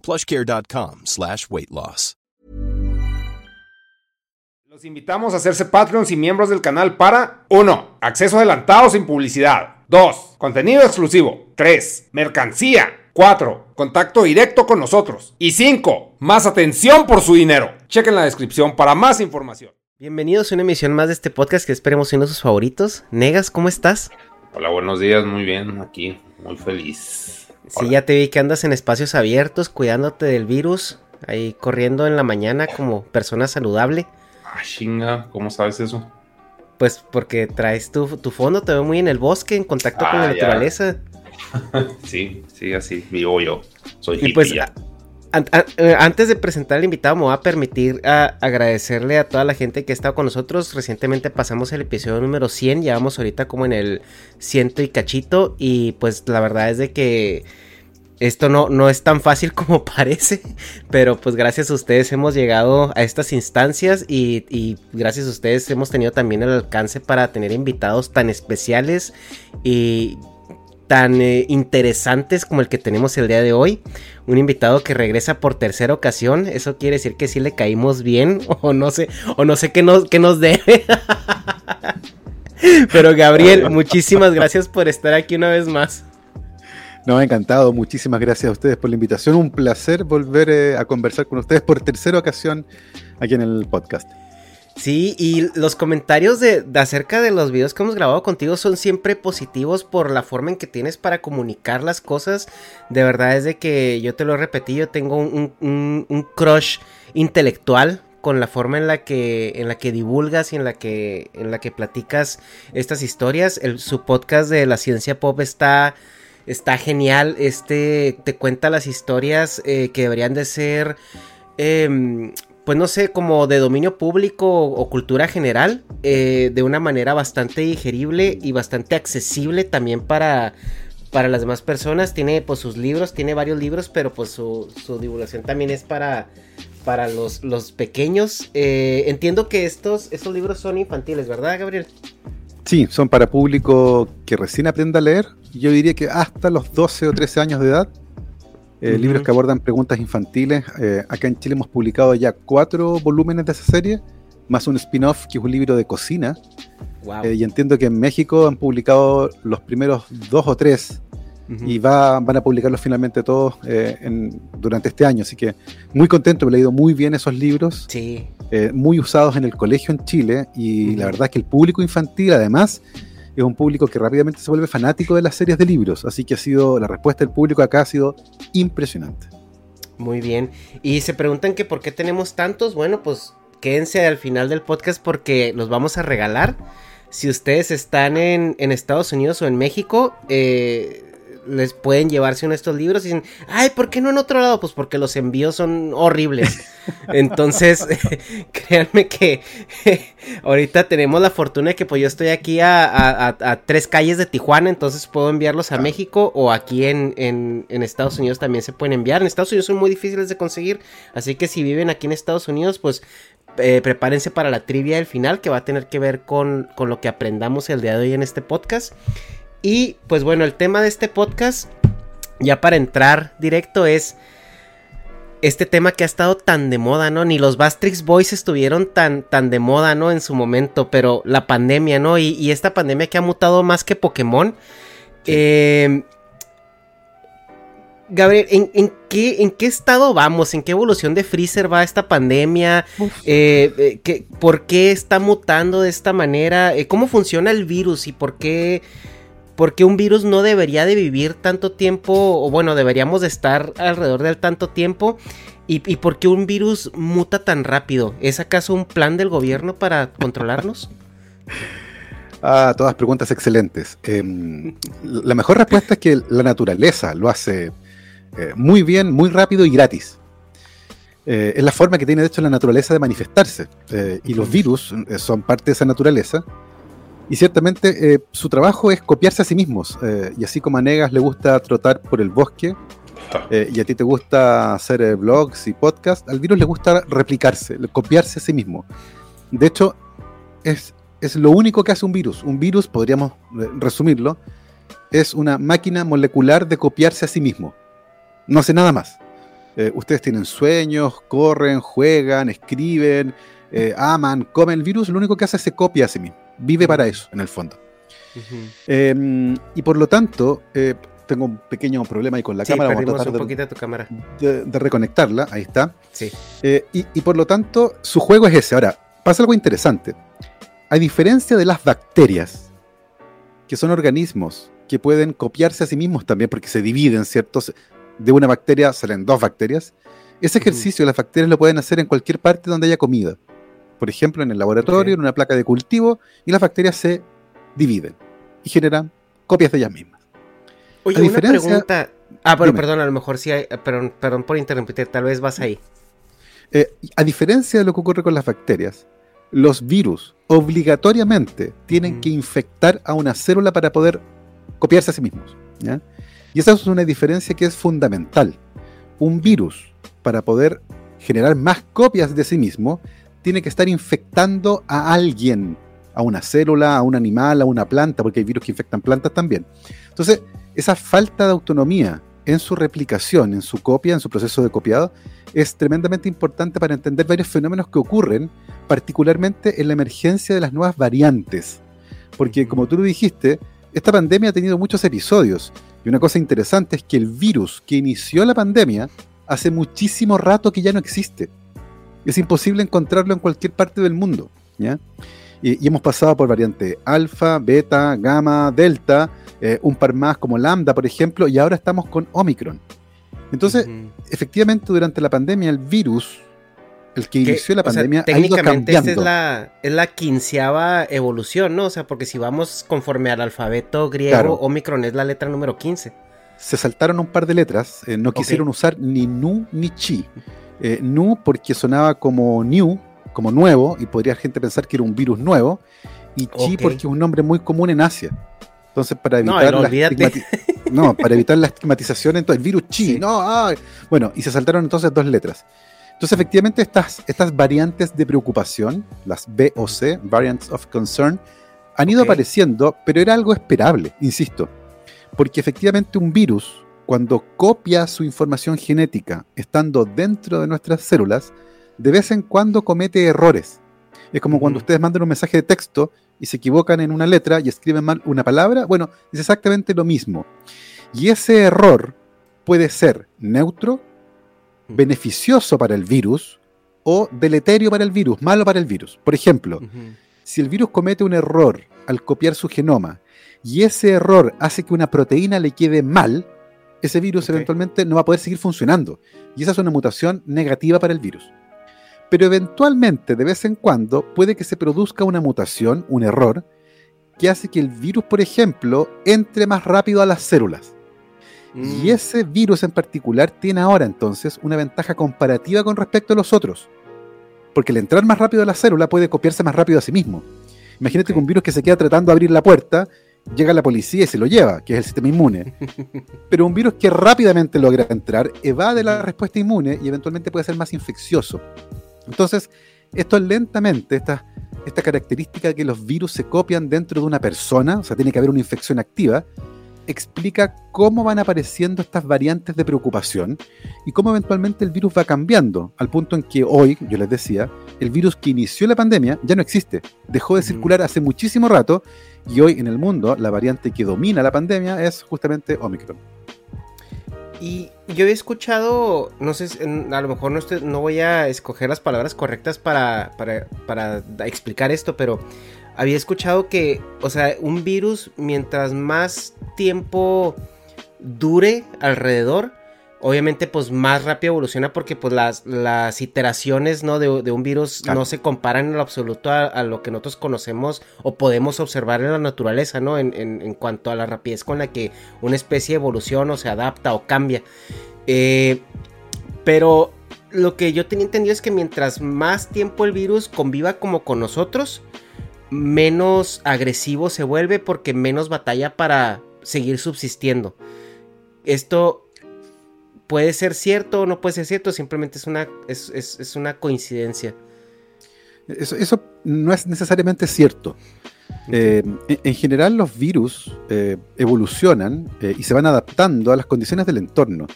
plushcare.com slash weight loss. Los invitamos a hacerse Patreons y miembros del canal para 1. Acceso adelantado sin publicidad. 2. Contenido exclusivo. 3. Mercancía. 4. Contacto directo con nosotros. Y 5. Más atención por su dinero. Chequen la descripción para más información. Bienvenidos a una emisión más de este podcast que esperemos de sus favoritos. Negas, ¿cómo estás? Hola, buenos días, muy bien, aquí, muy feliz. Sí, ya te vi que andas en espacios abiertos, cuidándote del virus, ahí corriendo en la mañana como persona saludable. Ah, chinga, ¿cómo sabes eso? Pues porque traes tu, tu fondo, te veo muy en el bosque, en contacto con la Ah, ya. naturaleza. sí, sí, así vivo yo. Soy Y hippie pues ya. Eh, antes de presentar al invitado me voy a permitir agradecerle a toda la gente que ha estado con nosotros. Recientemente pasamos el episodio número 100, ya vamos ahorita como en el ciento y cachito y pues la verdad es de que esto no, no es tan fácil como parece, pero pues gracias a ustedes hemos llegado a estas instancias y, y gracias a ustedes hemos tenido también el alcance para tener invitados tan especiales y tan eh, interesantes como el que tenemos el día de hoy. Un invitado que regresa por tercera ocasión. Eso quiere decir que sí le caímos bien. O no sé. O no sé qué nos, qué nos debe. Pero Gabriel, muchísimas gracias por estar aquí una vez más. No, encantado. Muchísimas gracias a ustedes por la invitación. Un placer volver eh, a conversar con ustedes por tercera ocasión aquí en el podcast. Sí, y los comentarios de, acerca de los videos que hemos grabado contigo son siempre positivos por la forma en que tienes para comunicar las cosas. De verdad es de que yo te lo repetí, yo tengo un, crush intelectual con la forma en la que en la que divulgas y en la que en la que platicas estas historias. Su podcast de la ciencia pop está está genial. Este te cuenta las historias eh, que deberían de ser em, pues no sé, como de dominio público o, cultura general, eh, de una manera bastante digerible y bastante accesible también para, para las demás personas. Tiene pues sus libros, tiene varios libros, pero pues su, su divulgación también es para, para los, los pequeños. Eh, entiendo que estos, estos libros son infantiles, ¿verdad, Gabriel? Sí, son para público que recién aprende a leer. Yo diría que hasta los 12 o 13 años de edad. Eh, Ujú. Libros que abordan preguntas infantiles. Eh, acá en Chile hemos publicado ya cuatro volúmenes de esa serie, más un spin-off que es un libro de cocina. Wow. Eh, y entiendo que en México han publicado los primeros dos o tres y va- van a publicarlos finalmente todos eh, en- durante este año. Así que muy contento, he leído muy bien esos libros, Sí, eh, muy usados en el colegio en Chile y Ujú. la verdad es que el público infantil además es un público que rápidamente se vuelve fanático de las series de libros. Así que ha sido, la respuesta del público acá ha sido impresionante. Muy bien. Y se preguntan que por qué tenemos tantos. Bueno, pues quédense al final del podcast porque los vamos a regalar. Si ustedes están en, en Estados Unidos o en México, eh, les pueden llevarse uno de estos libros y dicen, ay, ¿por qué no en otro lado? Pues porque los envíos son horribles. Entonces, créanme que ahorita tenemos la fortuna de que pues yo estoy aquí a, tres calles de Tijuana, entonces puedo enviarlos a México o aquí en, en, Estados Unidos también se pueden enviar. En Estados Unidos son muy difíciles de conseguir, así que si viven aquí en Estados Unidos, pues eh, prepárense para la trivia del final que va a tener que ver con, con lo que aprendamos el día de hoy en este podcast. Y pues bueno, el tema de este podcast, ya para entrar directo, es este tema que ha estado tan de moda, ¿no? Ni los Bastrix Boys estuvieron tan, tan de moda, ¿no? En su momento, pero la pandemia, ¿no? Y, esta pandemia que ha mutado más que Pokémon. Eh, Gabriel, ¿en, qué, ¿en qué estado vamos? ¿En qué evolución de Freezer va esta pandemia? Eh, eh, ¿Por qué está mutando de esta manera? ¿Cómo funciona el virus y por qué porque un virus no debería de vivir tanto tiempo, o bueno, deberíamos de estar alrededor del tanto tiempo, y, y por qué un virus muta tan rápido. ¿Es acaso un plan del gobierno para controlarnos? Ah, todas preguntas excelentes. Em, la mejor respuesta es que la naturaleza lo hace eh, muy bien, muy rápido y gratis. Eh, es la forma que tiene de hecho la naturaleza de manifestarse. Eh, y los virus son parte de esa naturaleza. Y ciertamente eh, su trabajo es copiarse a sí mismos. Eh, y así como a Negas le gusta trotar por el bosque, eh, y a ti te gusta hacer blogs y podcasts, al virus le gusta replicarse, copiarse a sí mismo. De hecho, es, es lo único que hace un virus. Un virus, podríamos resumirlo, es una máquina molecular de copiarse a sí mismo. No hace nada más. ustedes tienen sueños, corren, juegan, escriben, aman, comen. El virus lo único que hace es se copia a sí mismo vive para eso, en el fondo. Em, y por lo tanto, eh, tengo un pequeño problema ahí con la cámara. Vamos a tratar un poquito de, tu cámara. De, reconectarla, ahí está. Sí. Eh, y, por lo tanto, su juego es ese. Ahora, pasa algo interesante. A diferencia de las bacterias, que son organismos que pueden copiarse a sí mismos también, porque se dividen, ¿cierto? De una bacteria salen dos bacterias. Ese ejercicio las bacterias lo pueden hacer en cualquier parte donde haya comida por ejemplo, en el laboratorio, en una placa de cultivo, y las bacterias se dividen y generan copias de ellas mismas. Oye, una pregunta. Ah, pero perdón, a lo mejor sí hay. Perdón, perdón por interrumpir, tal vez vas ahí. Eh, a diferencia de lo que ocurre con las bacterias, los virus obligatoriamente tienen que infectar a una célula para poder copiarse a sí mismos. Y esa es una diferencia que es fundamental. Un virus, para poder generar más copias de sí mismo, tiene que estar infectando a alguien, a una célula, a un animal, a una planta, porque hay virus que infectan plantas también. Entonces, esa falta de autonomía en su replicación, en su copia, en su proceso de copiado, es tremendamente importante para entender varios fenómenos que ocurren, particularmente en la emergencia de las nuevas variantes. Porque como tú lo dijiste, esta pandemia ha tenido muchos episodios. Y una cosa interesante es que el virus que inició la pandemia hace muchísimo rato que ya no existe es imposible encontrarlo en cualquier parte del mundo. ¿ya? Y, hemos pasado por variante alfa, beta, gamma, delta, eh, un par más como lambda, por ejemplo, y ahora estamos con Omicron. Entonces, efectivamente, durante la pandemia, el virus, el que inició la pandemia, ha ido cambiando. es la, es la quinceava evolución, ¿no? O sea, porque si vamos conforme al alfabeto griego, Omicron es la letra número 15. Se saltaron un par de letras, eh, no quisieron usar ni nu ni chi. Eh, nu porque sonaba como new, como nuevo, y podría gente pensar que era un virus nuevo, y Chi porque es un nombre muy común en Asia. Entonces, para evitar, no, la, no, para evitar la estigmatización, entonces el virus Chi, no, bueno, y se saltaron entonces dos letras. Entonces, efectivamente, estas, estas variantes de preocupación, las B o C, Variants of Concern, han ido apareciendo, pero era algo esperable, insisto, porque efectivamente un virus cuando copia su información genética estando dentro de nuestras células, de vez en cuando comete errores. Es como cuando ustedes mandan un mensaje de texto y se equivocan en una letra y escriben mal una palabra. Bueno, es exactamente lo mismo. Y ese error puede ser neutro, beneficioso para el virus o deleterio para el virus, malo para el virus. Por ejemplo, si el virus comete un error al copiar su genoma y ese error hace que una proteína le quede mal, ese virus eventualmente no va a poder seguir funcionando. Y esa es una mutación negativa para el virus. Pero eventualmente, de vez en cuando, puede que se produzca una mutación, un error, que hace que el virus, por ejemplo, entre más rápido a las células. Y ese virus en particular tiene ahora entonces una ventaja comparativa con respecto a los otros. Porque al entrar más rápido a la célula puede copiarse más rápido a sí mismo. Imagínate que un virus que se queda tratando de abrir la puerta, llega la policía y se lo lleva, que es el sistema inmune. Pero un virus que rápidamente logra entrar, evade la respuesta inmune y eventualmente puede ser más infeccioso. Entonces, esto lentamente, esta, esta característica de que los virus se copian dentro de una persona, o sea, tiene que haber una infección activa, explica cómo van apareciendo estas variantes de preocupación y cómo eventualmente el virus va cambiando, al punto en que hoy, yo les decía, el virus que inició la pandemia ya no existe, dejó de circular hace muchísimo rato y hoy en el mundo la variante que domina la pandemia es justamente Omicron. Y yo he escuchado, no sé, a lo mejor no, no voy a escoger las palabras correctas para, para, para explicar esto, pero había escuchado que, o sea, un virus mientras más tiempo dure alrededor, obviamente pues más rápido evoluciona porque pues las, las iteraciones ¿no? de, un virus no se comparan en lo absoluto a, lo que nosotros conocemos o podemos observar en la naturaleza, ¿no? En, en, cuanto a la rapidez con la que una especie evoluciona o se adapta o cambia. Eh, pero lo que yo tenía entendido es que mientras más tiempo el virus conviva como con nosotros, menos agresivo se vuelve porque menos batalla para seguir subsistiendo. Esto puede ser cierto o no puede ser cierto, simplemente es una, es, una coincidencia. Eso, no es necesariamente cierto. Eh, en, general los virus eh, evolucionan eh, y se van adaptando a las condiciones del entorno.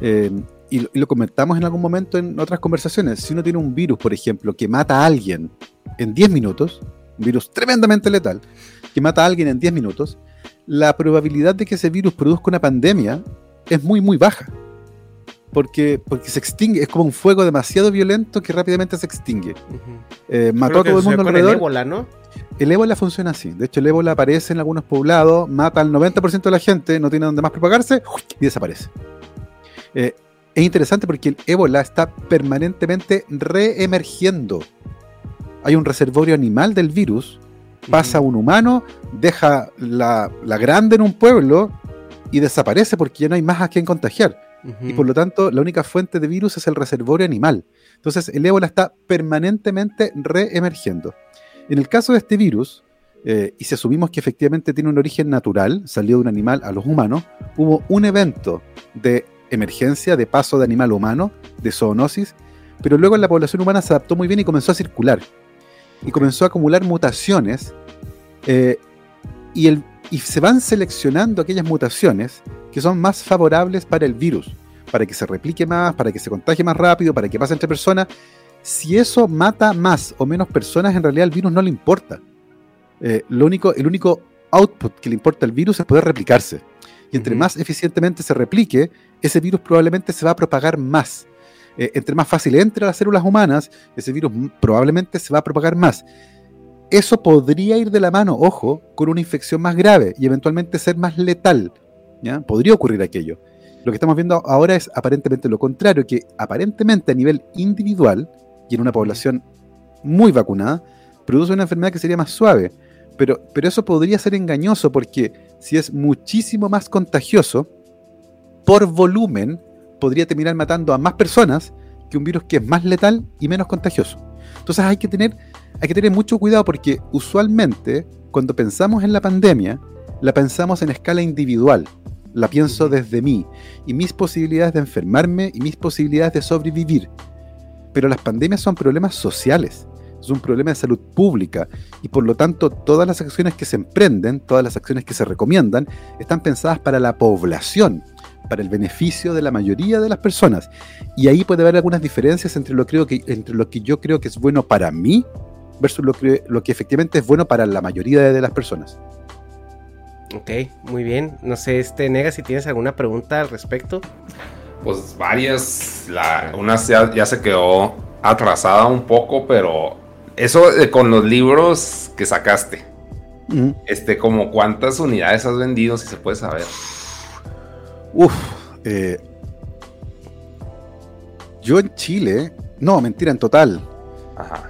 y, lo comentamos en algún momento en otras conversaciones. Si uno tiene un virus, por ejemplo, que mata a alguien en 10 minutos, un virus tremendamente letal, que mata a alguien en 10 minutos, la probabilidad de que ese virus produzca una pandemia es muy, muy baja. Porque, porque se extingue, es como un fuego demasiado violento que rápidamente se extingue. Eh, mató a todo el mundo alrededor. El ébola, ¿no? El ébola funciona así. De hecho, el ébola aparece en algunos poblados, mata al 90% de la gente, no tiene donde más propagarse y desaparece. Eh, es interesante porque el ébola está permanentemente reemergiendo hay un reservorio animal del virus, pasa un humano, deja la, grande en un pueblo y desaparece porque ya no hay más a quien contagiar. Y por lo tanto, la única fuente de virus es el reservorio animal. Entonces, el ébola está permanentemente reemergiendo. En el caso de este virus, eh, y si asumimos que efectivamente tiene un origen natural, salió de un animal a los humanos, hubo un evento de emergencia, de paso de animal humano, de zoonosis, pero luego la población humana se adaptó muy bien y comenzó a circular y comenzó a acumular mutaciones eh, y, el, y se van seleccionando aquellas mutaciones que son más favorables para el virus, para que se replique más, para que se contagie más rápido, para que pase entre personas. Si eso mata más o menos personas, en realidad al virus no le importa. Eh, lo único, el único output que le importa al virus es poder replicarse. Y entre más eficientemente se replique, ese virus probablemente se va a propagar más. Eh, entre más fácil entre a las células humanas, ese virus probablemente se va a propagar más. Eso podría ir de la mano, ojo, con una infección más grave y eventualmente ser más letal. Podría ocurrir aquello. Lo que estamos viendo ahora es aparentemente lo contrario, que aparentemente a nivel individual y en una población muy vacunada, produce una enfermedad que sería más suave. Pero, pero eso podría ser engañoso porque si es muchísimo más contagioso, por volumen, podría terminar matando a más personas que un virus que es más letal y menos contagioso. Entonces hay que tener, hay que tener mucho cuidado porque usualmente cuando pensamos en la pandemia, la pensamos en escala individual. La pienso desde mí y mis posibilidades de enfermarme y mis posibilidades de sobrevivir. Pero las pandemias son problemas sociales, es un problema de salud pública y por lo tanto todas las acciones que se emprenden, todas las acciones que se recomiendan, están pensadas para la población para el beneficio de la mayoría de las personas. Y ahí puede haber algunas diferencias entre lo, creo que, entre lo que yo creo que es bueno para mí versus lo que, lo que efectivamente es bueno para la mayoría de, las personas. Ok, muy bien. No sé, este Nega, si tienes alguna pregunta al respecto. Pues varias. La, una ya, ya se quedó atrasada un poco, pero eso con los libros que sacaste. Este, como cuántas unidades has vendido, si se puede saber. Uf, eh, yo en Chile, no, mentira, en total.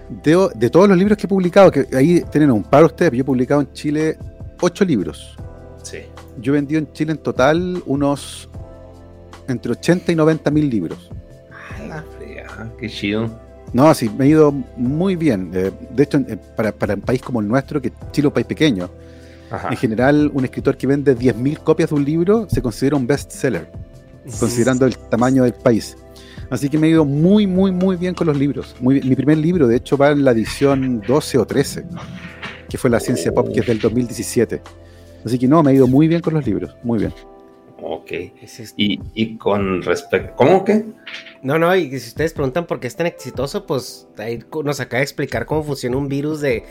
De, todos los libros que he publicado, que ahí tienen un par ustedes, yo he publicado en Chile ocho libros. Sí. yo he vendido en Chile en total unos entre 80 y 90 mil libros. Ah, la qué chido. No, sí, me ha ido muy bien. Eh, de hecho, eh, para, para, un país como el nuestro, que Chile es un país pequeño, en general un escritor que vende 10.000 copias de un libro se considera un bestseller, considerando el tamaño del país. Así que me ha ido muy, muy, muy bien con los libros. Muy Mi primer libro, de hecho, va en la edición 12 o 13, que fue La Ciencia Pop, que es del 2017. Así que no, me ha ido muy bien con los libros, muy bien. Ok. Y, y con respecto. ¿Cómo que? No, no, y si ustedes preguntan por qué es tan exitoso, pues ahí nos acaba de explicar cómo funciona un virus de,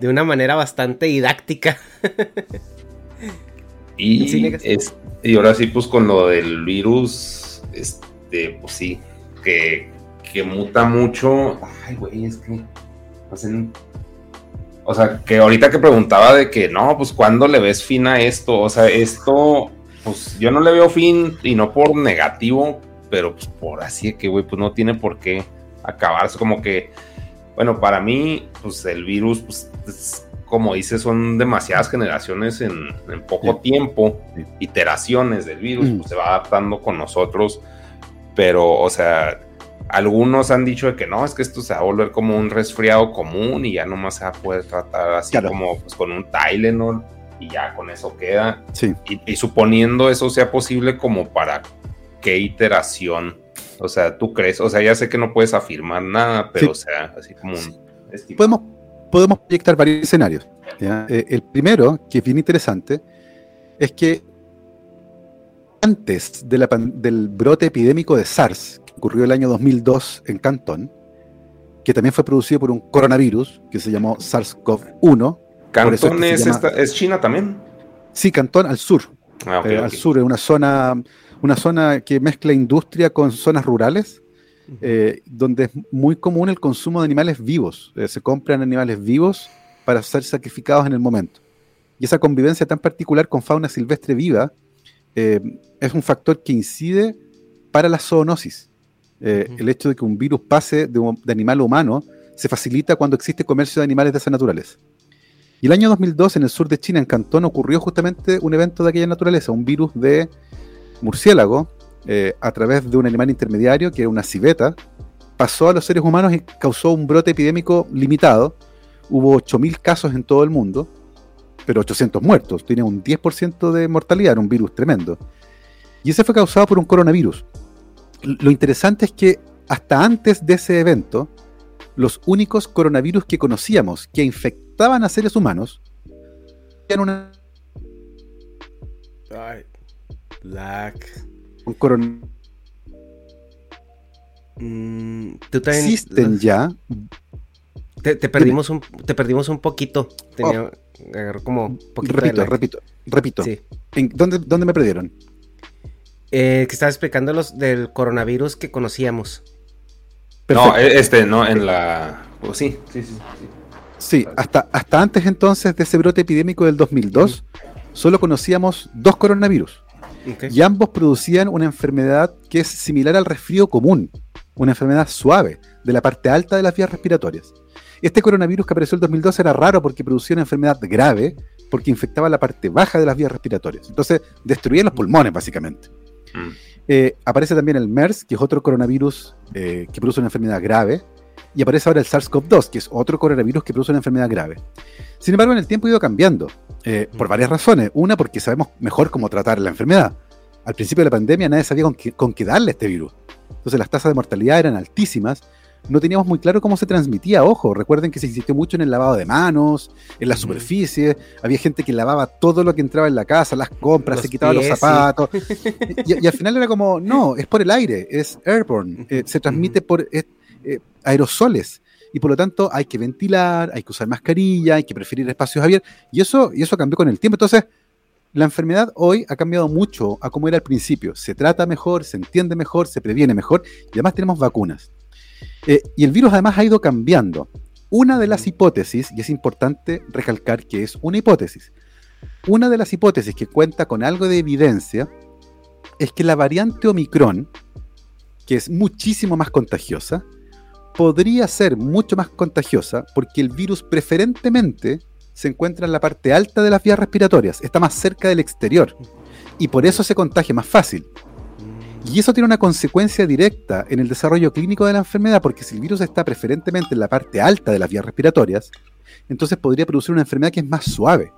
de una manera bastante didáctica. y, es, y ahora sí, pues con lo del virus, este, pues sí, que, que muta mucho. Ay, güey, es que hacen o sea, que ahorita que preguntaba de que no, pues cuando le ves fin a esto, o sea, esto, pues yo no le veo fin y no por negativo, pero pues por así que, güey, pues no tiene por qué acabarse, como que, bueno, para mí, pues el virus, pues como dices, son demasiadas generaciones en, poco tiempo, iteraciones del virus, mm. pues se va adaptando con nosotros, pero, o sea, algunos han dicho de que no, es que esto se va a volver como un resfriado común y ya nomás se va a poder tratar así como pues, con un Tylenol y ya con eso queda. Sí. Y, suponiendo eso sea posible, como para qué iteración. O sea, tú crees, o sea, ya sé que no puedes afirmar nada, pero o sea, así como un. Podemos, podemos proyectar varios escenarios. Eh, el primero, que es bien interesante, es que antes de la, del brote epidémico de SARS, ocurrió el año 2002 en Cantón, que también fue producido por un coronavirus que se llamó SARS-CoV-1. ¿Cantón es, China también? Sí, Cantón al sur. Ah, eh, al sur, es una zona, una zona que mezcla industria con zonas rurales, eh, donde es muy común el consumo de animales vivos. Eh, se compran animales vivos para ser sacrificados en el momento. Y esa convivencia tan particular con fauna silvestre viva es un factor que incide para la zoonosis. Eh, el hecho de que un virus pase de, animal a humano se facilita cuando existe comercio de animales de esa naturaleza. Y el año 2002 en el sur de China, en Cantón, ocurrió justamente un evento de aquella naturaleza, un virus de murciélago eh, a través de un animal intermediario que era una civeta, pasó a los seres humanos y causó un brote epidémico limitado. Hubo 8.000 casos en todo el mundo, pero 800 muertos. Tenía un 10% de mortalidad, era un virus tremendo. Y ese fue causado por un coronavirus lo interesante es que hasta antes de ese evento, los únicos coronavirus que conocíamos que infectaban a seres humanos eran una. Ay. Un coronavirus. Mm, Existen ya. Te, perdimos un, te perdimos un poquito. Tenía, oh. como Repito, repito, repito. ¿Dónde, ¿Dónde me perdieron? Eh, que estaba explicando los del coronavirus que conocíamos. No, e, este, no, en la... Pues sí, sí, sí. Sí, hasta, hasta antes entonces de ese brote epidémico del 2002, solo conocíamos dos coronavirus. Y ambos producían una enfermedad que es similar al resfrío común, una enfermedad suave, de la parte alta de las vías respiratorias. Este coronavirus que apareció en el 2002 era raro porque producía una enfermedad grave, porque infectaba la parte baja de las vías respiratorias. Entonces, destruía los pulmones, básicamente. Eh, aparece también el MERS, que es otro coronavirus eh, que produce una enfermedad grave. Y aparece ahora el SARS-CoV-2, que es otro coronavirus que produce una enfermedad grave. Sin embargo, en el tiempo ha ido cambiando, eh, por varias razones. Una, porque sabemos mejor cómo tratar la enfermedad. Al principio de la pandemia nadie sabía con qué darle este virus. Entonces las tasas de mortalidad eran altísimas no teníamos muy claro cómo se transmitía. Ojo, recuerden que se insistió mucho en el lavado de manos, en la superficie. Había gente que lavaba todo lo que entraba en la casa, las compras, se quitaba los zapatos. y, al final era como, no, es por el aire, es airborne, eh, se transmite por eh, aerosoles. Y por lo tanto hay que ventilar, hay que usar mascarilla, hay que preferir espacios abiertos. Y eso, y eso cambió con el tiempo. Entonces, la enfermedad hoy ha cambiado mucho a como era al principio. Se trata mejor, se entiende mejor, se previene mejor y además tenemos vacunas. Eh, y el virus además ha ido cambiando. Una de las hipótesis, y es importante recalcar que es una hipótesis, una de las hipótesis que cuenta con algo de evidencia es que la variante Omicron, que es muchísimo más contagiosa, podría ser mucho más contagiosa porque el virus preferentemente se encuentra en la parte alta de las vías respiratorias, está más cerca del exterior y por eso se contagia más fácil. Y eso tiene una consecuencia directa en el desarrollo clínico de la enfermedad, porque si el virus está preferentemente en la parte alta de las vías respiratorias, entonces podría producir una enfermedad que es más suave,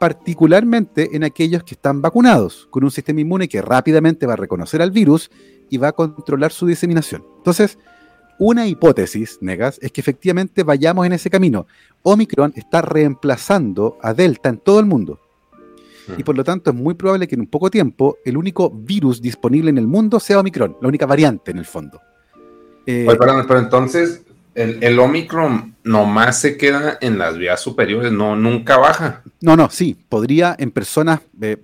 particularmente en aquellos que están vacunados, con un sistema inmune que rápidamente va a reconocer al virus y va a controlar su diseminación. Entonces, una hipótesis, Negas, es que efectivamente vayamos en ese camino. Omicron está reemplazando a Delta en todo el mundo. Y por lo tanto es muy probable que en un poco tiempo el único virus disponible en el mundo sea Omicron, la única variante en el fondo. Eh, perdón, pero entonces el, el, Omicron nomás se queda en las vías superiores, no, nunca baja. No, no, sí, podría en personas eh,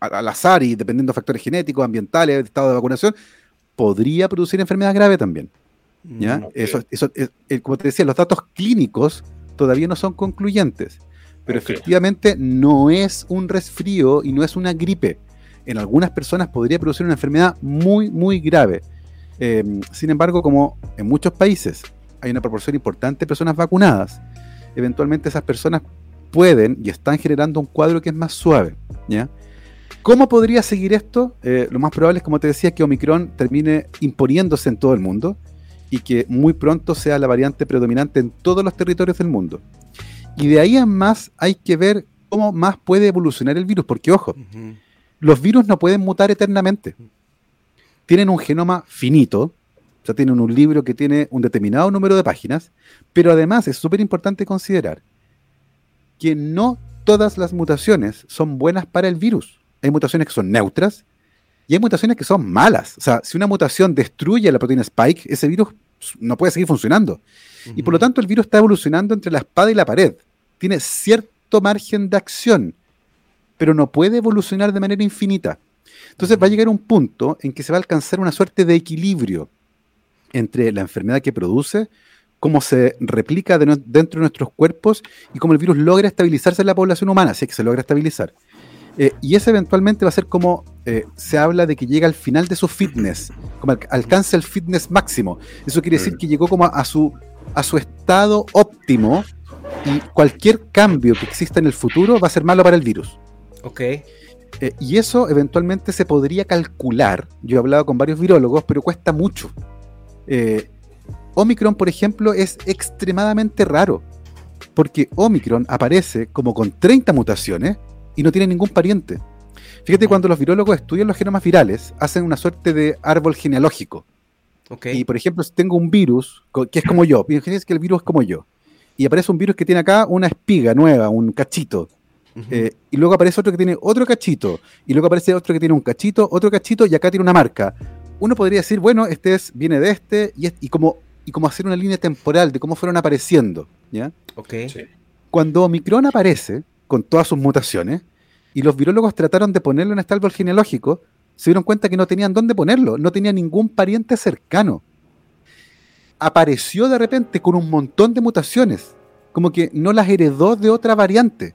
al azar y dependiendo de factores genéticos, ambientales, estado de vacunación, podría producir enfermedad grave también. ¿ya? Mm, eso, eso, eh, como te decía, los datos clínicos todavía no son concluyentes pero efectivamente no es un resfrío y no es una gripe. En algunas personas podría producir una enfermedad muy, muy grave. Em, sin embargo, como en muchos países hay una proporción importante de personas vacunadas, eventualmente esas personas pueden y están generando un cuadro que es más suave. ¿ya? ¿Cómo podría seguir esto? Eh, lo más probable es, como te decía, que Omicron termine imponiéndose en todo el mundo y que muy pronto sea la variante predominante en todos los territorios del mundo. Y de ahí en más hay que ver cómo más puede evolucionar el virus, porque ojo, los virus no pueden mutar eternamente. Tienen un genoma finito, o sea, tienen un libro que tiene un determinado número de páginas, pero además es súper importante considerar que no todas las mutaciones son buenas para el virus. Hay mutaciones que son neutras y hay mutaciones que son malas. O sea, si una mutación destruye la proteína Spike, ese virus no puede seguir funcionando. Y por lo tanto el virus está evolucionando entre la espada y la pared tiene cierto margen de acción, pero no puede evolucionar de manera infinita. Entonces va a llegar un punto en que se va a alcanzar una suerte de equilibrio entre la enfermedad que produce, cómo se replica dentro de nuestros cuerpos y cómo el virus logra estabilizarse en la población humana, si es que se logra estabilizar. Eh, y ese eventualmente va a ser como eh, se habla de que llega al final de su fitness, como alcanza el fitness máximo. Eso quiere decir que llegó como a, su, a su estado óptimo y cualquier cambio que exista en el futuro va a ser malo para el virus. Ok. Eh, y eso eventualmente se podría calcular. Yo he hablado con varios virólogos, pero cuesta mucho. Eh, Omicron, por ejemplo, es extremadamente raro. Porque Omicron aparece como con 30 mutaciones y no tiene ningún pariente. Fíjate, cuando los virólogos estudian los genomas virales, hacen una suerte de árbol genealógico. Okay. Y por ejemplo, si tengo un virus que es como yo, fíjense que el virus es como yo y aparece un virus que tiene acá una espiga nueva, un cachito. Eh, y luego aparece otro que tiene otro cachito. Y luego aparece otro que tiene un cachito, otro cachito, y acá tiene una marca. Uno podría decir, bueno, este es, viene de este, y, y, como, y como hacer una línea temporal de cómo fueron apareciendo. ¿ya? Ok. Cuando Omicron aparece, con todas sus mutaciones, y los virólogos trataron de ponerlo en este árbol genealógico, se dieron cuenta que no tenían dónde ponerlo, no tenía ningún pariente cercano apareció de repente con un montón de mutaciones, como que no las heredó de otra variante.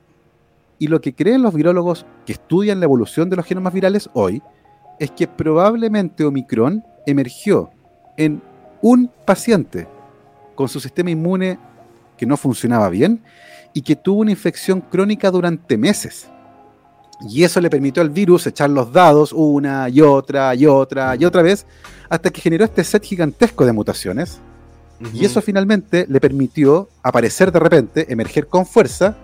Y lo que creen los virólogos que estudian la evolución de los genomas virales hoy es que probablemente Omicron emergió en un paciente con su sistema inmune que no funcionaba bien y que tuvo una infección crónica durante meses. Y eso le permitió al virus echar los dados una y otra y otra y otra vez hasta que generó este set gigantesco de mutaciones y eso finalmente le permitió aparecer de repente, emerger con fuerza,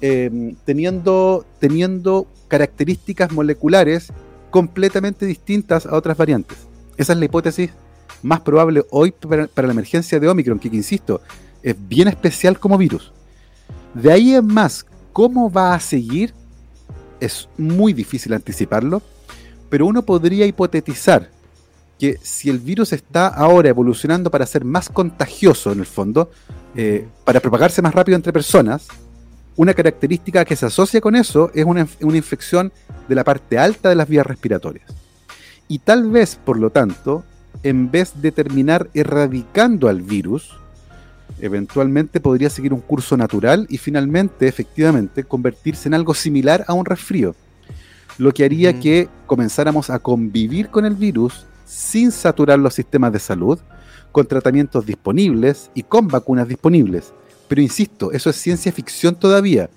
em, teniendo, teniendo características moleculares completamente distintas a otras variantes. Esa es la hipótesis más probable hoy para, la emergencia de Omicron, que, que, insisto, es bien especial como virus. De ahí en más, cómo va a seguir es muy difícil anticiparlo, pero uno podría hipotetizar que si el virus está ahora evolucionando para ser más contagioso en el fondo, eh, para propagarse más rápido entre personas, una característica que se asocia con eso es una, una, infección de la parte alta de las vías respiratorias. Y tal vez, por lo tanto, en vez de terminar erradicando al virus, eventualmente podría seguir un curso natural y finalmente, efectivamente, convertirse en algo similar a un resfrío. Lo que haría que comenzáramos a convivir con el virus sin saturar los sistemas de salud, con tratamientos disponibles y con vacunas disponibles, pero insisto, eso es ciencia ficción todavía.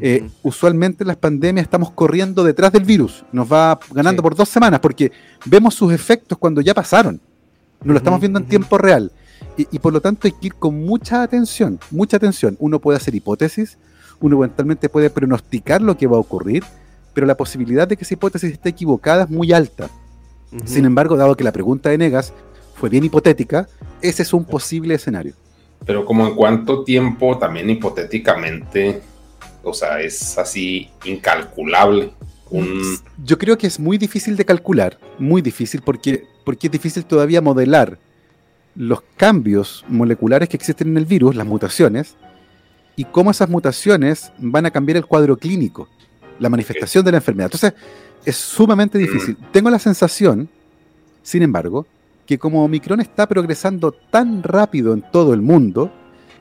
Eh, usualmente en las pandemias estamos corriendo detrás del virus, nos va ganando por dos semanas porque vemos sus efectos cuando ya pasaron, no lo estamos viendo en tiempo real. Y, por lo tanto hay que ir con mucha atención, mucha atención. Uno puede hacer hipótesis, uno eventualmente puede pronosticar lo que va a ocurrir, pero la posibilidad de que esa hipótesis esté equivocada es muy alta. Sin embargo, dado que la pregunta de Negas fue bien hipotética, ese es un posible escenario. Pero como en cuánto tiempo también hipotéticamente o sea, es así incalculable. Yo creo que es muy difícil de calcular, muy difícil, porque, porque es difícil todavía modelar los cambios moleculares que existen en el virus, las mutaciones, y cómo esas mutaciones van a cambiar el cuadro clínico, la manifestación de la enfermedad. Entonces, es sumamente mm. difícil. Tengo la sensación, sin embargo, que como Omicron está progresando tan rápido en todo el mundo,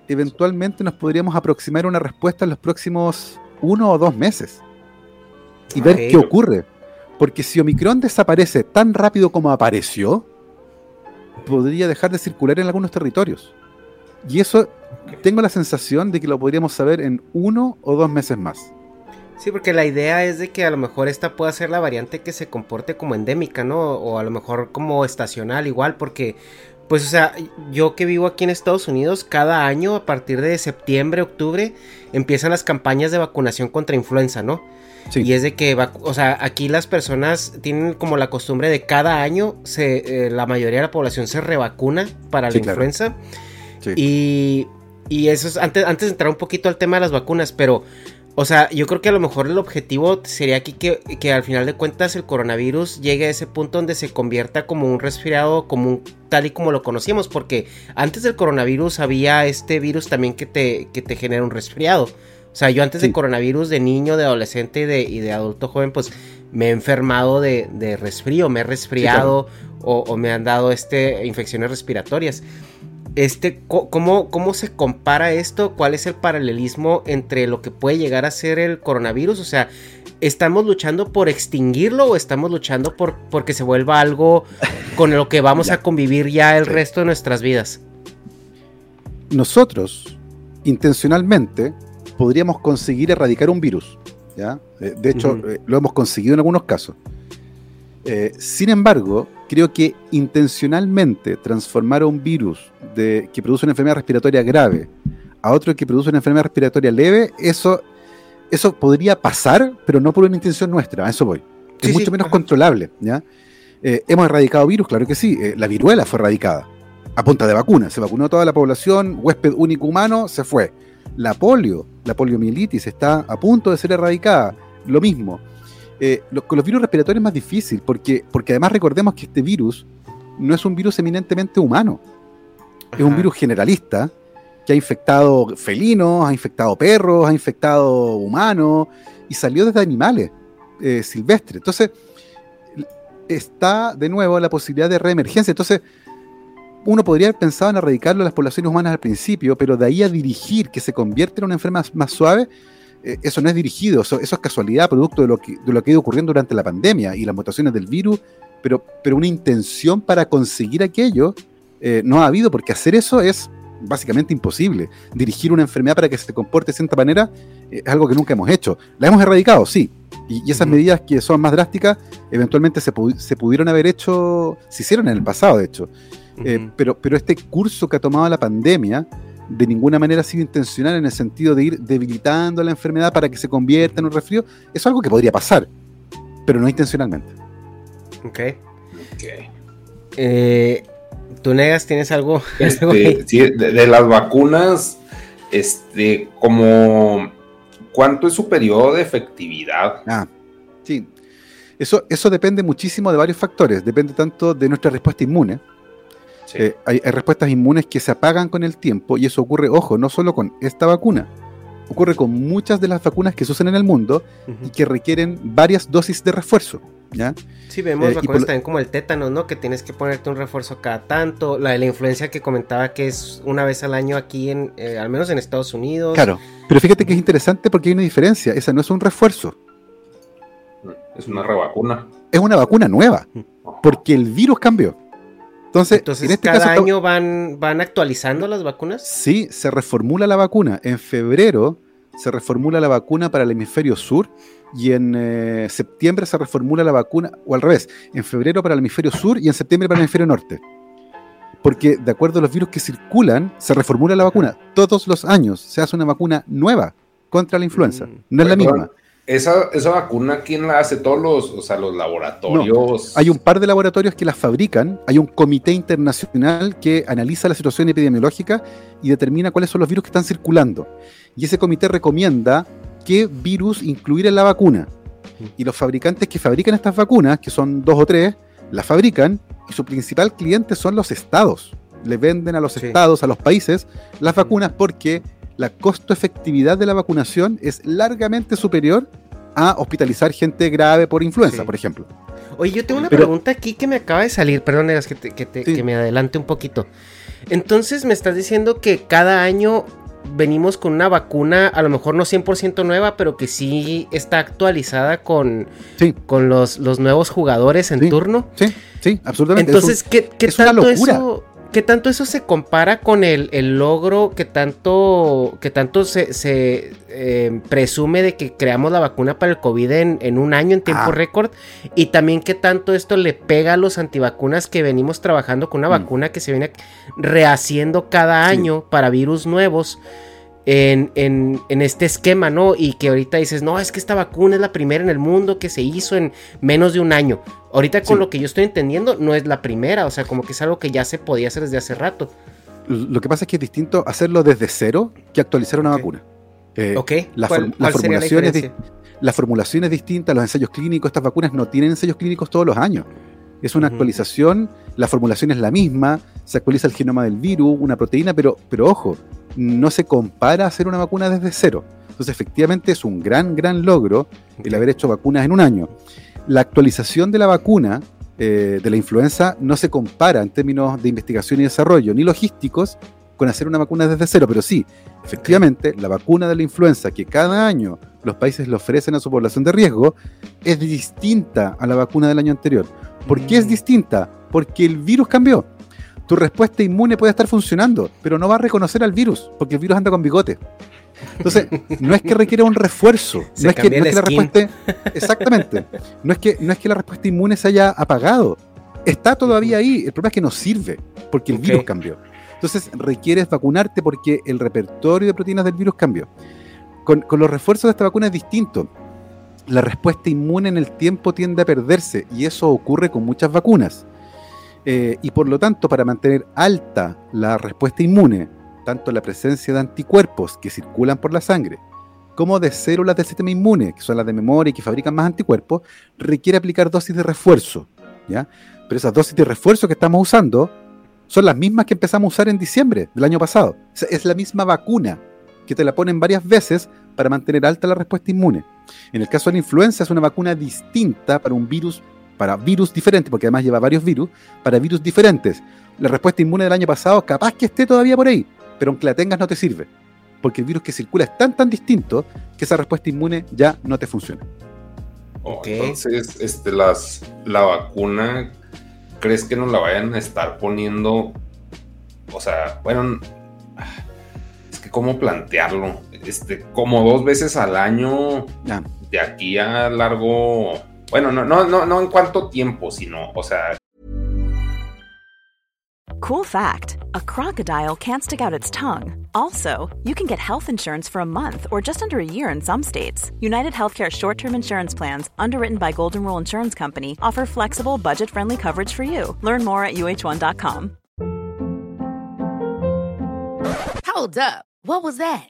eventualmente nos podríamos aproximar a una respuesta en los próximos uno o dos meses y ver qué ocurre. Porque si Omicron desaparece tan rápido como apareció, podría dejar de circular en algunos territorios. Y eso tengo la sensación de que lo podríamos saber en uno o dos meses más. Sí, porque la idea es de que a lo mejor esta pueda ser la variante que se comporte como endémica, ¿no? O a lo mejor como estacional igual, porque pues, o sea, yo que vivo aquí en Estados Unidos, cada año, a partir de septiembre, octubre, empiezan las campañas de vacunación contra influenza, ¿no? Sí. Y es de que, o sea, aquí las personas tienen como la costumbre de cada año, se, eh, la mayoría de la población se revacuna para la influenza. Sí. Y, y eso es, antes, antes de entrar un poquito al tema de las vacunas, pero o sea, yo creo que a lo mejor el objetivo sería aquí que, que, al final de cuentas el coronavirus llegue a ese punto donde se convierta como un resfriado común tal y como lo conocíamos, porque antes del coronavirus había este virus también que te, que te genera un resfriado. O sea, yo antes del coronavirus de niño, de adolescente y de, y de adulto joven, pues me he enfermado de, de resfrío, me he resfriado o, o, me han dado este, infecciones respiratorias. Este, ¿cómo, ¿Cómo se compara esto? ¿Cuál es el paralelismo entre lo que puede llegar a ser el coronavirus? O sea, ¿estamos luchando por extinguirlo o estamos luchando por porque se vuelva algo con lo que vamos a convivir ya el resto de nuestras vidas? Nosotros, intencionalmente, podríamos conseguir erradicar un virus. ¿ya? Eh, de hecho, eh, lo hemos conseguido en algunos casos. Eh, sin embargo, creo que intencionalmente transformar a un virus de, que produce una enfermedad respiratoria grave a otro que produce una enfermedad respiratoria leve, eso, eso podría pasar, pero no por una intención nuestra, a eso voy. es mucho menos controlable. ¿ya? Eh, ¿Hemos erradicado virus? Claro que sí. Eh, la viruela fue erradicada a punta de vacuna. Se vacunó toda la población, huésped único humano, se fue. La polio, la poliomielitis está a punto de ser erradicada. Lo mismo. Eh, con los virus respiratorios es más difícil, porque, porque además recordemos que este virus no es un virus eminentemente humano. Es un virus generalista que ha infectado felinos, ha infectado perros, ha infectado humanos y salió desde animales eh, silvestres. Entonces, está de nuevo la posibilidad de reemergencia. Entonces, uno podría haber pensado en erradicarlo en las poblaciones humanas al principio, pero de ahí a dirigir que se convierta en una enfermedad más suave, eh, eso no es dirigido, eso, es casualidad, producto de lo, que, de lo que ha ido ocurriendo durante la pandemia y las mutaciones del virus, pero, pero una intención para conseguir aquello eh, no ha habido, porque hacer eso es básicamente imposible. Dirigir una enfermedad para que se comporte de cierta manera eh, es algo que nunca hemos hecho. La hemos erradicado, sí, y, esas medidas que son más drásticas eventualmente se, se, pudieron haber hecho, se hicieron en el pasado, de hecho. pero, pero este curso que ha tomado la pandemia de ninguna manera ha sido intencional en el sentido de ir debilitando la enfermedad para que se convierta en un resfrío. Eso es algo que podría pasar, pero no intencionalmente. Ok. Eh, ¿Tú negas? ¿Tienes algo? Este, sí, de, las vacunas, este, como ¿cuánto es su periodo de efectividad? Ah, sí. Eso, eso depende muchísimo de varios factores. Depende tanto de nuestra respuesta inmune, eh, hay, respuestas inmunes que se apagan con el tiempo y eso ocurre, ojo, no solo con esta vacuna, ocurre con muchas de las vacunas que se usan en el mundo y que requieren varias dosis de refuerzo. ¿ya? Sí, vemos eh, vacunas también como el tétano, ¿no? Que tienes que ponerte un refuerzo cada tanto. La de la influencia que comentaba que es una vez al año aquí, en, eh, al menos en Estados Unidos. Claro, pero fíjate que es interesante porque hay una diferencia. Esa no es un refuerzo. Es una revacuna. Es una vacuna nueva, porque el virus cambió. Entonces, en este cada año van, van actualizando las vacunas. Sí, se reformula la vacuna. En febrero se reformula la vacuna para el hemisferio sur y en eh, septiembre se reformula la vacuna, o al revés, en febrero para el hemisferio sur y en septiembre para el hemisferio norte. Porque de acuerdo a los virus que circulan, se reformula la vacuna. Todos los años se hace una vacuna nueva contra la influenza. Mm. No es la misma. Esa, esa, vacuna, ¿quién la hace? Todos los, o sea, los laboratorios. hay un par de laboratorios que la fabrican. Hay un comité internacional que analiza la situación epidemiológica y determina cuáles son los virus que están circulando. Y ese comité recomienda qué virus incluir en la vacuna. Y los fabricantes que fabrican estas vacunas, que son dos o tres, las fabrican y su principal cliente son los estados. Le venden a los estados, a los países, las vacunas porque la costo-efectividad de la vacunación es largamente superior a hospitalizar gente grave por influenza, por ejemplo. Oye, yo tengo una pregunta aquí que me acaba de salir, perdón, que, que, me adelante un poquito. Entonces me estás diciendo que cada año venimos con una vacuna, a lo mejor no 100% nueva, pero que sí está actualizada con, con los, los nuevos jugadores en turno. Sí, sí, absolutamente. Entonces, ¿qué, qué tanto eso ¿Qué tanto eso se compara con el, logro que tanto, que tanto se, eh, presume de que creamos la vacuna para el COVID en, un año en tiempo ah. récord? Y también qué tanto esto le pega a los antivacunas que venimos trabajando con una mm. vacuna que se viene rehaciendo cada año para virus nuevos en, en, este esquema, ¿no? Y que ahorita dices, no, es que esta vacuna es la primera en el mundo que se hizo en menos de un año. Ahorita con lo que yo estoy entendiendo, no es la primera, o sea, como que es algo que ya se podía hacer desde hace rato. Lo que pasa es que es distinto hacerlo desde cero que actualizar una vacuna. Eh, ok, la, formulación es la formulación es distinta, los ensayos clínicos, estas vacunas no tienen ensayos clínicos todos los años. Es una actualización, la formulación es la misma, se actualiza el genoma del virus, una proteína, pero, pero ojo, no se compara hacer una vacuna desde cero. Entonces, efectivamente, es un gran, gran logro el haber hecho vacunas en un año. La actualización de la vacuna eh, de la influenza no se compara en términos de investigación y desarrollo, ni logísticos, con hacer una vacuna desde cero, pero sí, efectivamente, la vacuna de la influenza que cada año los países le ofrecen a su población de riesgo es distinta a la vacuna del año anterior. ¿Por qué es mm. distinta? Porque el virus cambió tu respuesta inmune puede estar funcionando, pero no va a reconocer al virus, porque el virus anda con bigote. Entonces, no es que requiera un refuerzo, no es que, la respuesta. Exactamente. No es, que, no es que la respuesta inmune se haya apagado. Está todavía ahí. El problema es que no sirve, porque el virus cambió. Entonces, requieres vacunarte porque el repertorio de proteínas del virus cambió. Con, con los refuerzos de esta vacuna es distinto. La respuesta inmune en el tiempo tiende a perderse, y eso ocurre con muchas vacunas. Eh, y por lo tanto, para mantener alta la respuesta inmune, tanto la presencia de anticuerpos que circulan por la sangre, como de células del sistema inmune, que son las de memoria y que fabrican más anticuerpos, requiere aplicar dosis de refuerzo. ¿ya? Pero esas dosis de refuerzo que estamos usando son las mismas que empezamos a usar en diciembre del año pasado. es la misma vacuna que te la ponen varias veces para mantener alta la respuesta inmune. En el caso de la influenza es una vacuna distinta para un virus para virus diferentes, porque además lleva varios virus, para virus diferentes. La respuesta inmune del año pasado capaz que esté todavía por ahí, pero aunque la tengas no te sirve, porque el virus que circula es tan tan distinto que esa respuesta inmune ya no te funciona. Entonces, este, las, la vacuna, ¿crees que nos la vayan a estar poniendo? O sea, bueno, es que cómo plantearlo, este, como dos veces al año, de aquí a largo Bueno, no, no, no, no en cuánto tiempo, sino, o sea. Cool fact a crocodile can't stick out its tongue. Also, you can get health insurance for a month or just under a year in some states. United Healthcare short term insurance plans, underwritten by Golden Rule Insurance Company, offer flexible, budget friendly coverage for you. Learn more at uh1.com. Hold up. What was that?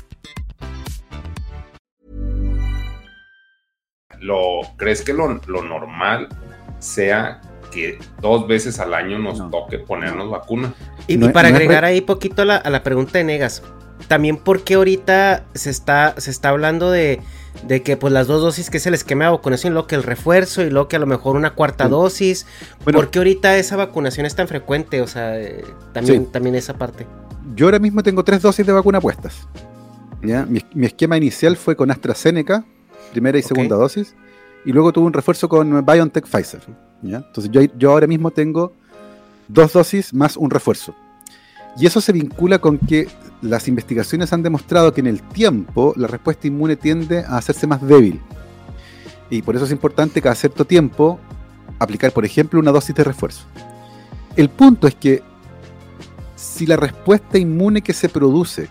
lo, ¿crees que lo, normal sea que dos veces al año nos toque ponernos vacuna? Y, para agregar ahí poquito a la, pregunta de Negas, también porque ahorita se está, se está hablando de, de que pues las dos dosis que es el esquema de vacunación, lo que el refuerzo y lo que a lo mejor una cuarta dosis. ¿Por qué ahorita esa vacunación es tan frecuente? O sea, eh, también, también esa parte. Yo ahora mismo tengo tres dosis de vacuna puestas. ¿ya? Mi, esquema inicial fue con AstraZeneca, primera y segunda dosis, y luego tuve un refuerzo con BioNTech Pfizer. ¿ya? Entonces yo, yo ahora mismo tengo dos dosis más un refuerzo. Y eso se vincula con que las investigaciones han demostrado que en el tiempo la respuesta inmune tiende a hacerse más débil. Y por eso es importante cada cierto tiempo aplicar, por ejemplo, una dosis de refuerzo. El punto es que si la respuesta inmune que se produce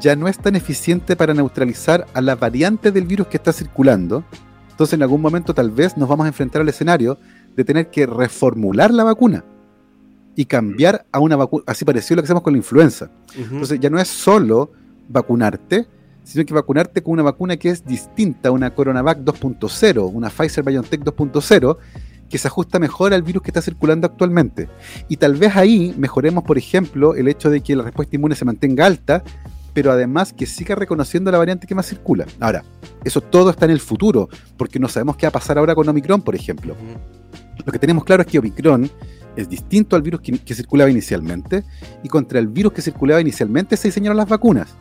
ya no es tan eficiente para neutralizar a la variante del virus que está circulando, entonces en algún momento tal vez nos vamos a enfrentar al escenario de tener que reformular la vacuna y cambiar a una vacuna, así parecido a lo que hacemos con la influenza. Entonces ya no es solo vacunarte, sino que vacunarte con una vacuna que es distinta, una CoronaVac 2.0, una Pfizer BioNTech 2.0, que se ajusta mejor al virus que está circulando actualmente. Y tal vez ahí mejoremos, por ejemplo, el hecho de que la respuesta inmune se mantenga alta, pero además que siga reconociendo la variante que más circula. Ahora, eso todo está en el futuro, porque no sabemos qué va a pasar ahora con Omicron, por ejemplo. Lo que tenemos claro es que Omicron es distinto al virus que, circulaba inicialmente y contra el virus que circulaba inicialmente se diseñaron las vacunas.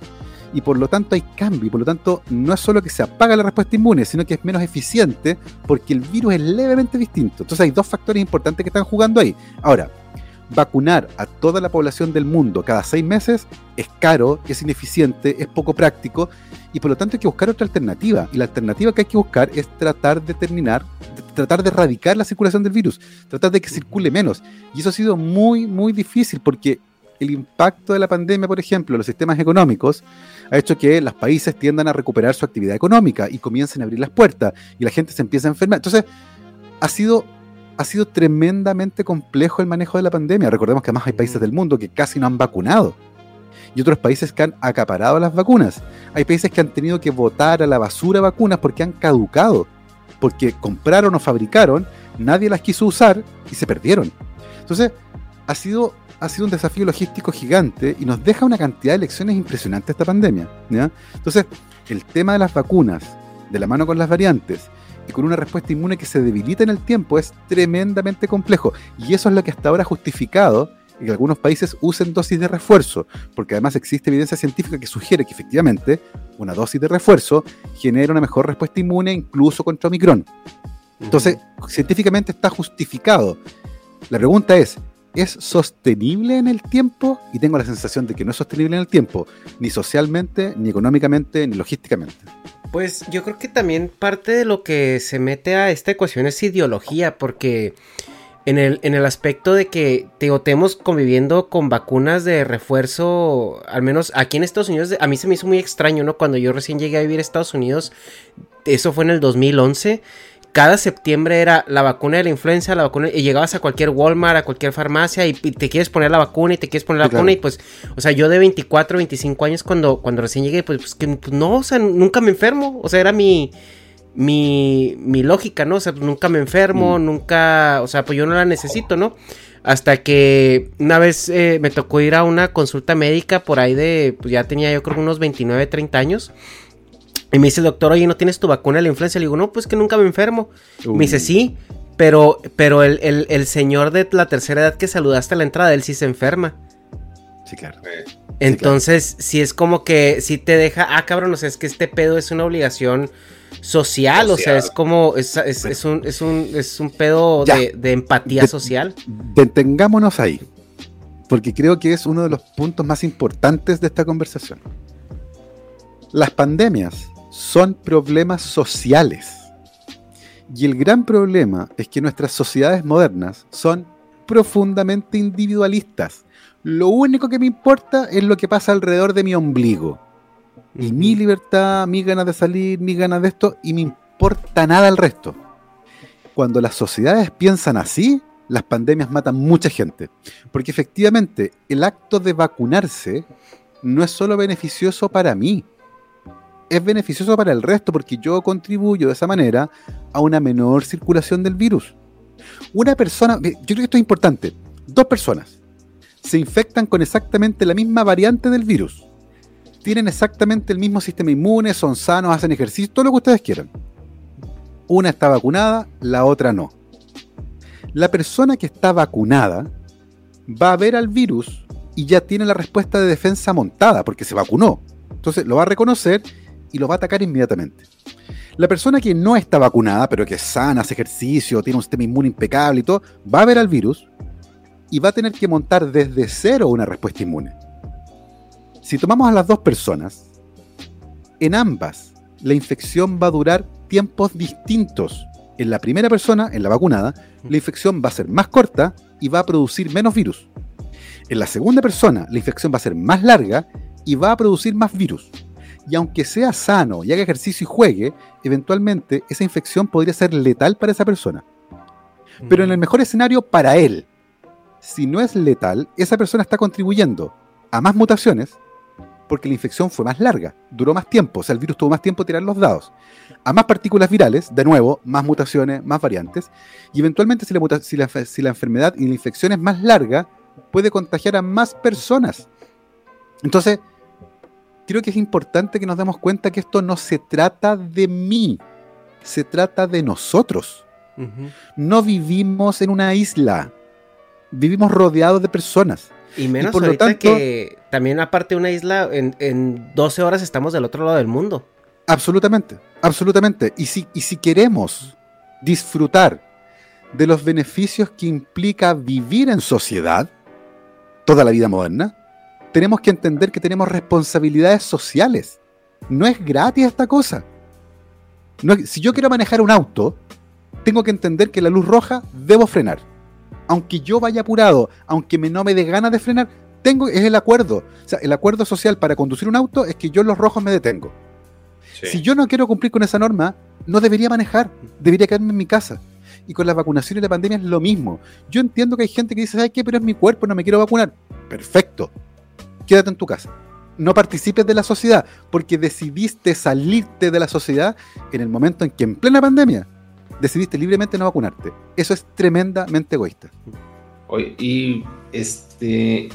Y por lo tanto hay cambio, y por lo tanto no es solo que se apaga la respuesta inmune, sino que es menos eficiente porque el virus es levemente distinto. Entonces hay dos factores importantes que están jugando ahí. Ahora, vacunar a toda la población del mundo cada seis meses es caro, es ineficiente, es poco práctico y por lo tanto hay que buscar otra alternativa. Y la alternativa que hay que buscar es tratar de terminar, tratar de erradicar la circulación del virus, tratar de que circule menos. Y eso ha sido muy, muy difícil porque el impacto de la pandemia, por ejemplo, en los sistemas económicos, ha hecho que los países tiendan a recuperar su actividad económica y comiencen a abrir las puertas y la gente se empieza a enfermar. Entonces, ha sido, ha sido tremendamente complejo el manejo de la pandemia. Recordemos que además hay países del mundo que casi no han vacunado y otros países que han acaparado las vacunas. Hay países que han tenido que votar a la basura vacunas porque han caducado porque compraron o fabricaron, nadie las quiso usar y se perdieron. Entonces, ha sido, ha sido un desafío logístico gigante y nos deja una cantidad de lecciones impresionantes esta pandemia. Entonces, el tema de las vacunas, de la mano con las variantes, y con una respuesta inmune que se debilita en el tiempo es tremendamente complejo. Y eso es lo que hasta ahora ha justificado que algunos países usen dosis de refuerzo, porque además existe evidencia científica que sugiere que efectivamente una dosis de refuerzo genera una mejor respuesta inmune incluso contra Omicron. Entonces, científicamente está justificado. La pregunta es, ¿es sostenible en el tiempo? Y tengo la sensación de que no es sostenible en el tiempo, ni socialmente, ni económicamente, ni logísticamente. Pues yo creo que también parte de lo que se mete a esta ecuación es ideología, porque en el, en el aspecto de que te, estemos conviviendo con vacunas de refuerzo, al menos aquí en Estados Unidos, a mí se me hizo muy extraño, ¿no? Cuando yo recién llegué a vivir a Estados Unidos, eso fue en el 2011, cada septiembre era la vacuna de la influenza, la vacuna, y llegabas a cualquier Walmart, a cualquier farmacia, y, te quieres poner la vacuna, y te quieres poner la vacuna, y pues, o sea, yo de 24, 25 años, cuando, cuando recién llegué, pues, pues que, pues, no, o sea, nunca me enfermo, o sea, era mi mi, mi lógica, ¿no? O sea, nunca me enfermo, mm. nunca, o sea, pues yo no la necesito, ¿no? Hasta que una vez eh, me tocó ir a una consulta médica por ahí de, pues ya tenía yo creo unos 29, 30 años. Y me dice el doctor, oye, ¿no tienes tu vacuna de la influenza? Le digo, no, pues que nunca me enfermo. Me dice, sí, pero, pero el, el, señor de la tercera edad que saludaste a la entrada, él sí se enferma. Sí, claro. Entonces, si es como que si te deja, ah, cabrón, o sea, es que este pedo es una obligación social, o sea, es como, es, un, es, un, es un pedo de, empatía social. Detengámonos ahí, porque creo que es uno de los puntos más importantes de esta conversación. Las pandemias son problemas sociales. Y el gran problema es que nuestras sociedades modernas son profundamente individualistas. Lo único que me importa es lo que pasa alrededor de mi ombligo y mi libertad, mi ganas de salir, mi ganas de esto, y me importa nada el resto. Cuando las sociedades piensan así, las pandemias matan mucha gente. Porque efectivamente, el acto de vacunarse no es solo beneficioso para mí, es beneficioso para el resto, porque yo contribuyo de esa manera a una menor circulación del virus. Una persona, yo creo que esto es importante, dos personas se infectan con exactamente la misma variante del virus tienen exactamente el mismo sistema inmune, son sanos, hacen ejercicio, todo lo que ustedes quieran. Una está vacunada, la otra no. La persona que está vacunada va a ver al virus y ya tiene la respuesta de defensa montada porque se vacunó. Entonces lo va a reconocer y lo va a atacar inmediatamente. La persona que no está vacunada, pero que es sana, hace ejercicio, tiene un sistema inmune impecable y todo, va a ver al virus y va a tener que montar desde cero una respuesta inmune. Si tomamos a las dos personas, en ambas la infección va a durar tiempos distintos. En la primera persona, en la vacunada, la infección va a ser más corta y va a producir menos virus. En la segunda persona, la infección va a ser más larga y va a producir más virus. Y aunque sea sano y haga ejercicio y juegue, eventualmente esa infección podría ser letal para esa persona. Pero en el mejor escenario, para él. Si no es letal, esa persona está contribuyendo a más mutaciones porque la infección fue más larga, duró más tiempo, o sea, el virus tuvo más tiempo de tirar los dados. A más partículas virales, de nuevo, más mutaciones, más variantes, y eventualmente si la, si la, si la enfermedad y la infección es más larga, puede contagiar a más personas. Entonces, creo que es importante que nos demos cuenta que esto no se trata de mí, se trata de nosotros. No vivimos en una isla, vivimos rodeados de personas. Y menos por ahorita lo tanto, que también aparte de una isla, en, en, 12 horas estamos del otro lado del mundo. Absolutamente, absolutamente. Y si, y si queremos disfrutar de los beneficios que implica vivir en sociedad, toda la vida moderna, tenemos que entender que tenemos responsabilidades sociales. No es gratis esta cosa. No si yo quiero manejar un auto, tengo que entender que la luz roja debo frenar. Aunque yo vaya apurado, aunque me, no me dé ganas de frenar, tengo, es el acuerdo. O sea, el acuerdo social para conducir un auto es que yo en los rojos me detengo. Si yo no quiero cumplir con esa norma, no debería manejar, debería quedarme en mi casa. Y con la vacunación y la pandemia es lo mismo. Yo entiendo que hay gente que dice, ¿sabes qué? Pero es mi cuerpo, no me quiero vacunar. Perfecto quédate en tu casa. No participes de la sociedad, porque decidiste salirte de la sociedad en el momento en que en plena pandemia decidiste libremente no vacunarte. Eso es tremendamente egoísta. Y este,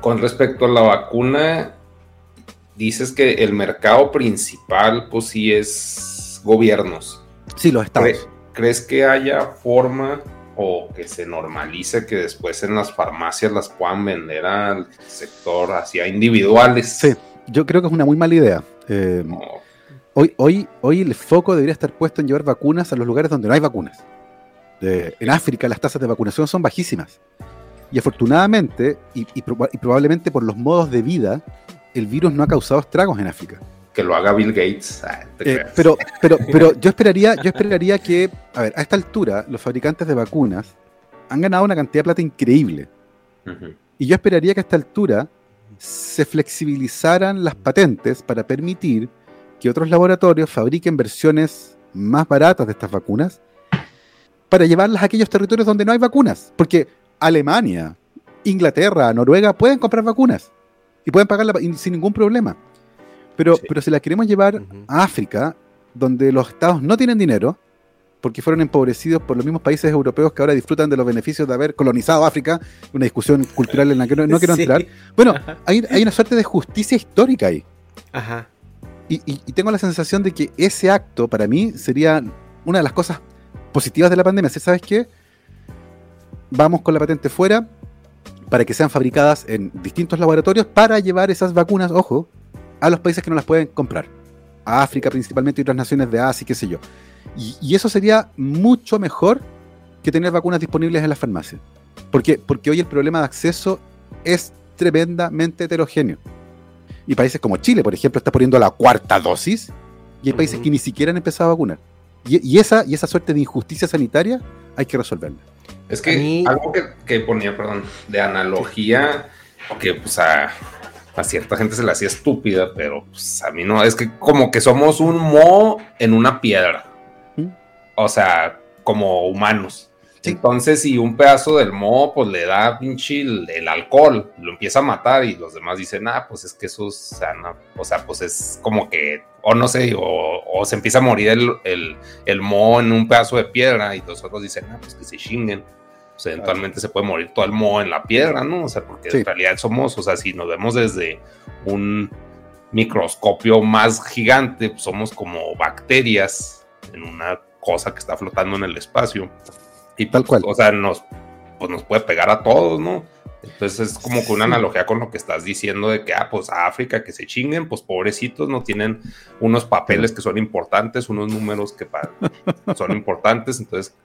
con respecto a la vacuna, dices que el mercado principal, pues sí es gobiernos. Sí, los estados. ¿Crees que haya forma o que se normalice que después en las farmacias las puedan vender al sector hacia individuales. Sí, yo creo que es una muy mala idea. Eh, hoy, hoy, hoy el foco debería estar puesto en llevar vacunas a los lugares donde no hay vacunas. en África las tasas de vacunación son bajísimas. Y afortunadamente, y, y probablemente por los modos de vida, el virus no ha causado estragos en África que lo haga Bill Gates. Ah, eh, pero, pero, pero yo esperaría, yo esperaría que, a ver, a esta altura, los fabricantes de vacunas han ganado una cantidad de plata increíble. Y yo esperaría que a esta altura se flexibilizaran las patentes para permitir que otros laboratorios fabriquen versiones más baratas de estas vacunas para llevarlas a aquellos territorios donde no hay vacunas. Porque Alemania, Inglaterra, Noruega pueden comprar vacunas y pueden pagarla sin ningún problema. Pero, pero si la queremos llevar a África, donde los estados no tienen dinero, porque fueron empobrecidos por los mismos países europeos que ahora disfrutan de los beneficios de haber colonizado África, una discusión cultural en la que no, quiero entrar. Bueno, hay, hay, una suerte de justicia histórica ahí. Ajá. Y, y, tengo la sensación de que ese acto para mí sería una de las cosas positivas de la pandemia. ¿Sabes qué? Vamos con la patente fuera para que sean fabricadas en distintos laboratorios para llevar esas vacunas, ojo, a los países que no las pueden comprar. A África principalmente y otras naciones de Asia, qué sé yo. Y, eso sería mucho mejor que tener vacunas disponibles en las farmacias. Porque, porque hoy el problema de acceso es tremendamente heterogéneo. Y países como Chile, por ejemplo, está poniendo la cuarta dosis y hay países que ni siquiera han empezado a vacunar. Y, esa, y esa suerte de injusticia sanitaria hay que resolverla. Es que algo que, ponía, perdón, de analogía, que pues a, a cierta gente se le hacía estúpida, pero pues, a mí no, es que como que somos un mo en una piedra. ¿Mm? O sea, como humanos. Entonces, si un pedazo del mo, pues le da pinche el, alcohol, lo empieza a matar y los demás dicen, ah, pues es que eso es, o sea, pues es como que, o no sé, o, se empieza a morir el, el, el mo en un pedazo de piedra y los otros dicen, ah, pues que se chinguen eventualmente se puede morir todo el moho en la piedra, ¿no? O sea, porque en realidad somos, o sea, si nos vemos desde un microscopio más gigante, pues, somos como bacterias en una cosa que está flotando en el espacio. Y tal pues, cual. O sea, nos, pues, nos puede pegar a todos, ¿no? Entonces es como que una analogía con lo que estás diciendo de que, ah, pues a África que se chinguen, pues pobrecitos no tienen unos papeles que son importantes, unos números que son importantes, entonces,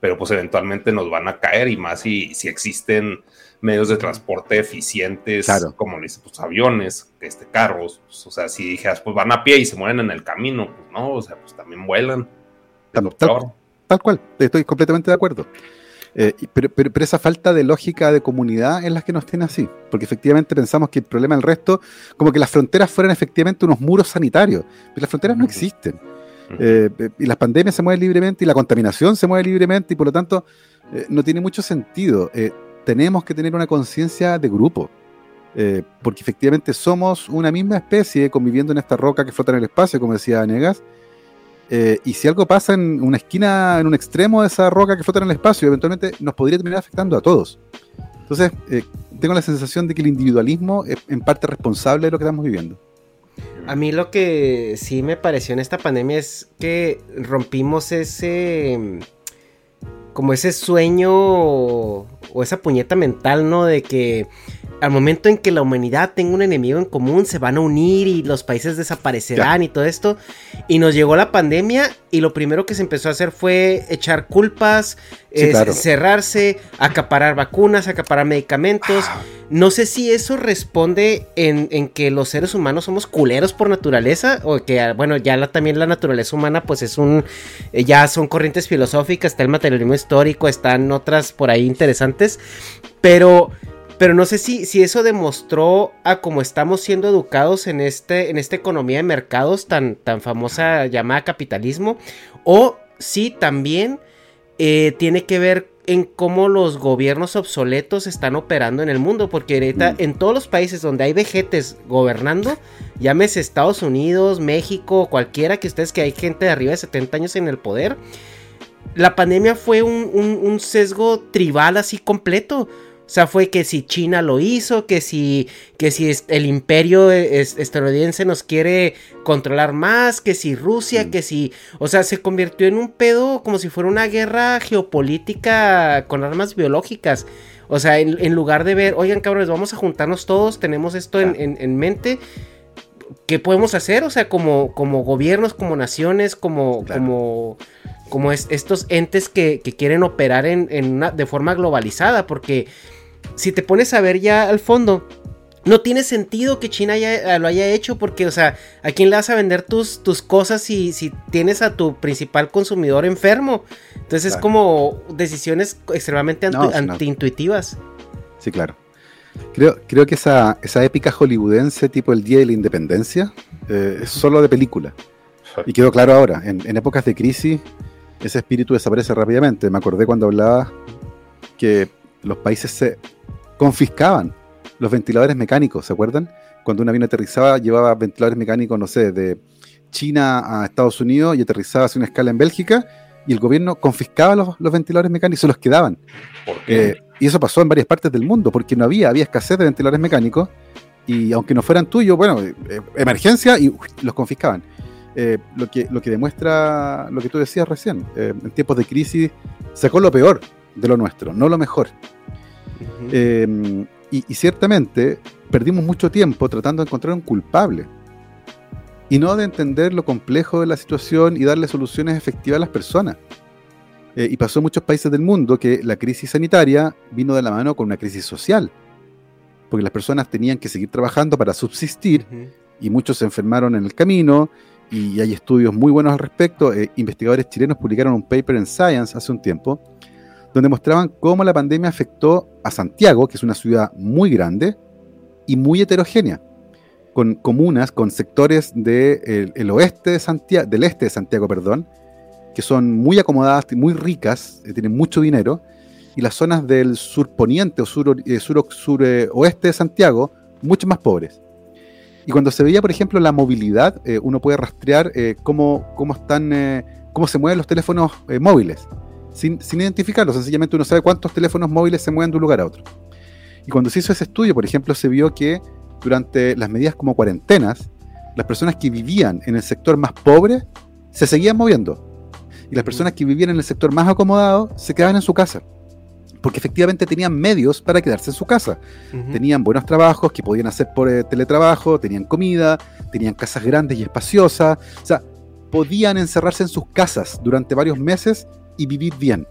pero pues eventualmente nos van a caer y más si, si existen medios de transporte eficientes, como le dice, pues aviones, este, carros, pues, o sea, si dijeras, pues van a pie y se mueren en el camino, pues no, o sea, pues también vuelan. Tal, tal, cual, estoy completamente de acuerdo. Eh, pero, pero, esa falta de lógica de comunidad es la que nos tiene así, porque efectivamente pensamos que el problema del resto, como que las fronteras fueran efectivamente unos muros sanitarios, pero las fronteras no existen. Eh, y las pandemias se mueven libremente y la contaminación se mueve libremente y por lo tanto eh, no tiene mucho sentido tenemos que tener una conciencia de grupo. Eh, porque efectivamente somos una misma especie conviviendo en esta roca que flota en el espacio, como decía Negas. Eh, y si algo pasa en una esquina, en un extremo de esa roca que flota en el espacio, eventualmente nos podría terminar afectando a todos. Entonces, eh, tengo la sensación de que el individualismo es en parte responsable de lo que estamos viviendo. A mí lo que sí me pareció en esta pandemia es que rompimos ese como ese sueño o esa puñeta mental, ¿no? De que al momento en que la humanidad tenga un enemigo en común, se van a unir y los países desaparecerán y todo esto. Y nos llegó la pandemia y lo primero que se empezó a hacer fue echar culpas, cerrarse, acaparar vacunas, acaparar medicamentos. Ah. No sé si eso responde en, que los seres humanos somos culeros por naturaleza o que, bueno, ya también la naturaleza humana pues es un, eh, ya son corrientes filosóficas, está el materialismo histórico, están otras por ahí interesantes, pero... Pero no sé si, si eso demostró a cómo estamos siendo educados en, este, en esta economía de mercados tan, tan famosa llamada capitalismo. O si también eh, tiene que ver en cómo los gobiernos obsoletos están operando en el mundo, porque ahorita mm. en todos los países donde hay vejetes gobernando, llámese Estados Unidos, México, cualquiera que ustedes que hay gente de arriba de 70 años en el poder, la pandemia fue un, un sesgo tribal así completo. O sea, fue que si China lo hizo, que si, que si el imperio estadounidense nos quiere controlar más, que si Rusia, mm. que si... O sea, se convirtió en un pedo como si fuera una guerra geopolítica con armas biológicas. O sea, en, lugar de ver, oigan cabrones, vamos a juntarnos todos, tenemos esto en, mente. ¿Qué podemos hacer? O sea, como, como gobiernos, como naciones, como, como, como estos entes que, quieren operar en, una, de forma globalizada, porque si te pones a ver ya al fondo, no tiene sentido que China eh, lo haya hecho porque, o sea, ¿a quién le vas a vender tus, tus cosas si, si tienes a tu principal consumidor enfermo? Entonces es como decisiones extremadamente antiintuitivas. Sí, claro. Creo, creo que esa, esa épica hollywoodense tipo el Día de la Independencia eh, es solo de película. Y quedó claro ahora, en, en épocas de crisis, ese espíritu desaparece rápidamente. Me acordé cuando hablaba que los países se confiscaban los ventiladores mecánicos, ¿se acuerdan? Cuando un avión aterrizaba, llevaba ventiladores mecánicos, no sé, de China a Estados Unidos y aterrizaba hacia una escala en Bélgica y el gobierno confiscaba los, ventiladores mecánicos y se los quedaban. Eh, y eso pasó en varias partes del mundo porque no había, había escasez de ventiladores mecánicos y aunque no fueran tuyos, bueno, eh, emergencia y los confiscaban. Eh, lo, que, lo que demuestra lo que tú decías recién, en tiempos de crisis sacó lo peor de lo nuestro, no lo mejor. Em, y, ciertamente perdimos mucho tiempo tratando de encontrar un culpable y no de entender lo complejo de la situación y darle soluciones efectivas a las personas. Eh, y pasó en muchos países del mundo que la crisis sanitaria vino de la mano con una crisis social, porque las personas tenían que seguir trabajando para subsistir y muchos se enfermaron en el camino y hay estudios muy buenos al respecto. Eh, investigadores chilenos publicaron un paper en Science hace un tiempo donde mostraban cómo la pandemia afectó a Santiago, que es una ciudad muy grande y muy heterogénea, con comunas, con sectores del oeste de Santiago, del este de Santiago, perdón, que son muy acomodadas, muy ricas, eh, tienen mucho dinero, y las zonas del sur poniente o sur, eh, sur, eh, oeste de Santiago, mucho más pobres. Y cuando se veía, por ejemplo, la movilidad, uno puede rastrear cómo, cómo, están, cómo se mueven los teléfonos móviles sin, sin identificarlo. Sencillamente uno sabe cuántos teléfonos móviles se mueven de un lugar a otro. Y cuando se hizo ese estudio, por ejemplo, se vio que durante las medidas como cuarentenas, las personas que vivían en el sector más pobre se seguían moviendo. Y las personas que vivían en el sector más acomodado se quedaban en su casa. Porque efectivamente tenían medios para quedarse en su casa. Tenían buenos trabajos que podían hacer por eh, teletrabajo, tenían comida, tenían casas grandes y espaciosas. O sea, podían encerrarse en sus casas durante varios meses y vivir bien.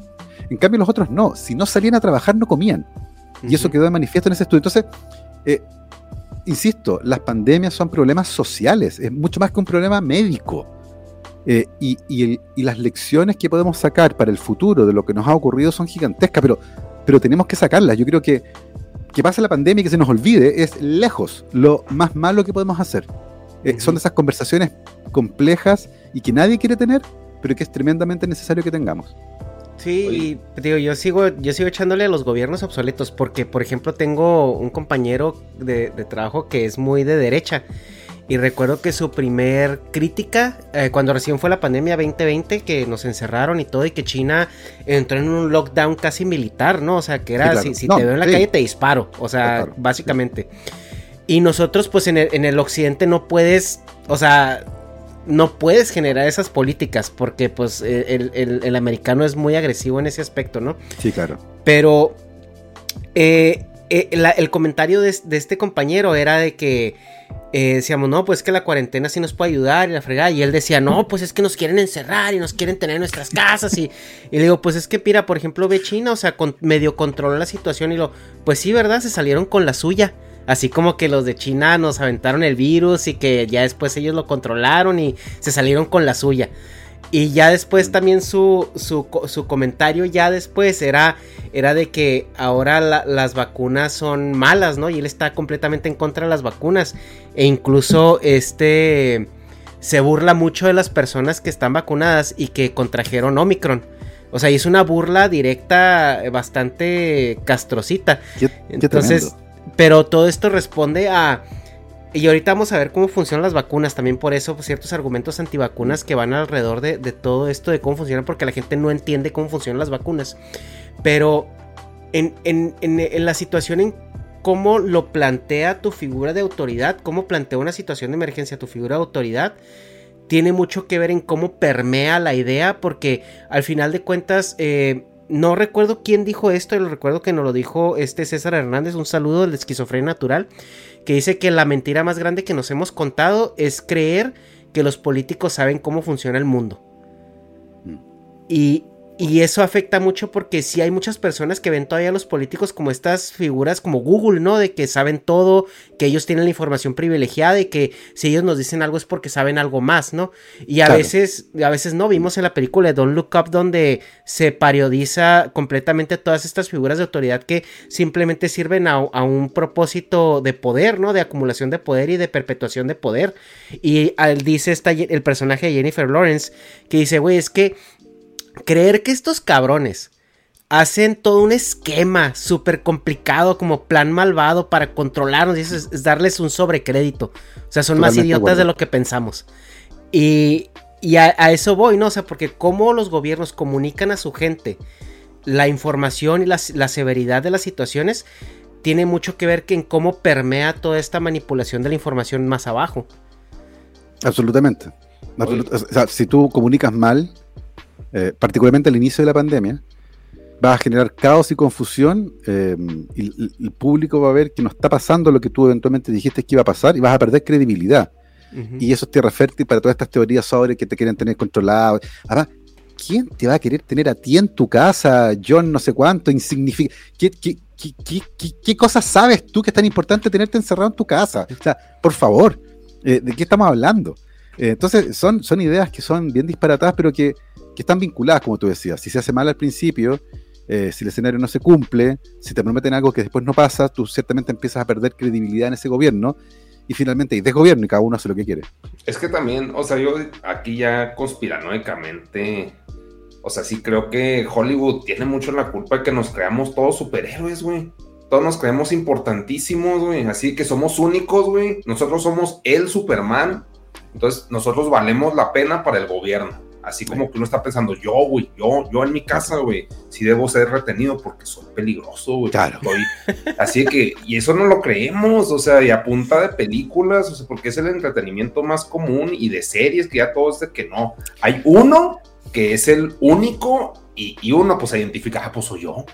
En cambio, los otros no. Si no salían a trabajar, no comían. Y eso quedó de manifiesto en ese estudio. Entonces, eh, insisto, las pandemias son problemas sociales, es mucho más que un problema médico. Eh, y, las lecciones que podemos sacar para el futuro de lo que nos ha ocurrido son gigantescas, pero, pero tenemos que sacarlas. Yo creo que que pase la pandemia y que se nos olvide es lejos lo más malo que podemos hacer. Eh, son esas conversaciones complejas y que nadie quiere tener, pero que es tremendamente necesario que tengamos. Sí, y digo, yo sigo, yo sigo echándole a los gobiernos obsoletos, porque por ejemplo tengo un compañero de, trabajo que es muy de derecha. Y recuerdo que su primer crítica, eh, cuando recién fue la pandemia 2020, que nos encerraron y todo, y que China entró en un lockdown casi militar, ¿no? O sea, que era, si, te veo en la calle te disparo, o sea, básicamente. Y nosotros, pues en el, en el occidente no puedes, o sea, no puedes generar esas políticas porque pues e, el, americano es muy agresivo en ese aspecto, ¿no? Sí, claro. Pero eh, eh, el comentario de, este compañero era de que eh, decíamos, no, pues que la cuarentena sí nos puede ayudar y la fregada. Y él decía, no, pues es que nos quieren encerrar y nos quieren tener en nuestras casas. Y, y le digo, pues es que, mira, por ejemplo, ve China, o sea, medio controla la situación y lo, pues sí, ¿verdad? Se salieron con la suya. Así como que los de China nos aventaron el virus y que ya después ellos lo controlaron y se salieron con la suya. Y ya después mm. también su, su, comentario ya después era, era de que ahora las vacunas son malas, ¿no? Y él está completamente en contra de las vacunas. E incluso este se burla mucho de las personas que están vacunadas y que contrajeron Omicron. O sea, es una burla directa bastante castrocita. Entonces, pero todo esto responde a... Y ahorita vamos a ver cómo funcionan las vacunas. También por eso pues, ciertos argumentos antivacunas que van alrededor de, todo esto de cómo funcionan. Porque la gente no entiende cómo funcionan las vacunas. Pero en, en la situación en cómo lo plantea tu figura de autoridad. Cómo plantea una situación de emergencia tu figura de autoridad tiene mucho que ver en cómo permea la idea, porque al final de cuentas eh, no recuerdo quién dijo esto, lo recuerdo que nos lo dijo este César Hernández, un saludo del esquizofrenia natural, que dice que la mentira más grande que nos hemos contado es creer que los políticos saben cómo funciona el mundo. Mm. Y y eso afecta mucho porque sí hay muchas personas que ven todavía a los políticos como estas figuras como Google, ¿no? De que saben todo, que ellos tienen la información privilegiada y que si ellos nos dicen algo es porque saben algo más, ¿no? Y a veces, a veces no, vimos en la película de Don't Look Up donde se parodiza completamente todas estas figuras de autoridad que simplemente sirven a, un propósito de poder, ¿no? De acumulación de poder y de perpetuación de poder. Y dice esta, el personaje de Jennifer Lawrence que dice, güey, es que creer que estos cabrones hacen todo un esquema súper complicado como plan malvado para controlarnos y eso es, darles un sobrecrédito. O sea, son más idiotas de lo que pensamos. Y, a, eso voy, ¿no? O sea, porque cómo los gobiernos comunican a su gente la información y la, severidad de las situaciones tiene mucho que ver que en cómo permea toda esta manipulación de la información más abajo. Absolutamente. o sea, si tú comunicas mal, eh, particularmente al inicio de la pandemia, va a generar caos y confusión eh, y el público va a ver que no está pasando lo que tú eventualmente dijiste que iba a pasar y vas a perder credibilidad. Y eso es tierra fértil para todas estas teorías sobre que te quieren tener controlado. Además, ¿quién te va a querer tener a ti en tu casa, John, no sé cuánto, insignificante? ¿Qué, qué, qué, qué, cosas sabes tú que es tan importante tenerte encerrado en tu casa? O sea, por favor, eh, ¿de qué estamos hablando? entonces, son, son ideas que son bien disparatadas, pero que que están vinculadas, como tú decías. Si se hace mal al principio, eh, si el escenario no se cumple, si te prometen algo que después no pasa, tú ciertamente empiezas a perder credibilidad en ese gobierno y finalmente hay desgobierno y cada uno hace lo que quiere. Es que también, o sea, yo aquí ya conspiranoicamente, o sea, sí creo que Hollywood tiene mucho la culpa de que nos creamos todos superhéroes, güey. Todos nos creemos importantísimos, güey. Así que somos únicos, güey. Nosotros somos el Superman. Entonces, nosotros valemos la pena para el gobierno Así como que uno está pensando, yo, güey, yo, yo en mi casa, güey, sí debo ser retenido porque soy peligroso, güey. Claro. así que, y eso no lo creemos, o sea, y a punta de películas, o sea, porque es el entretenimiento más común y de series que ya todo es de que no. Hay uno que es el único y, y uno pues se identifica, ah, pues soy yo.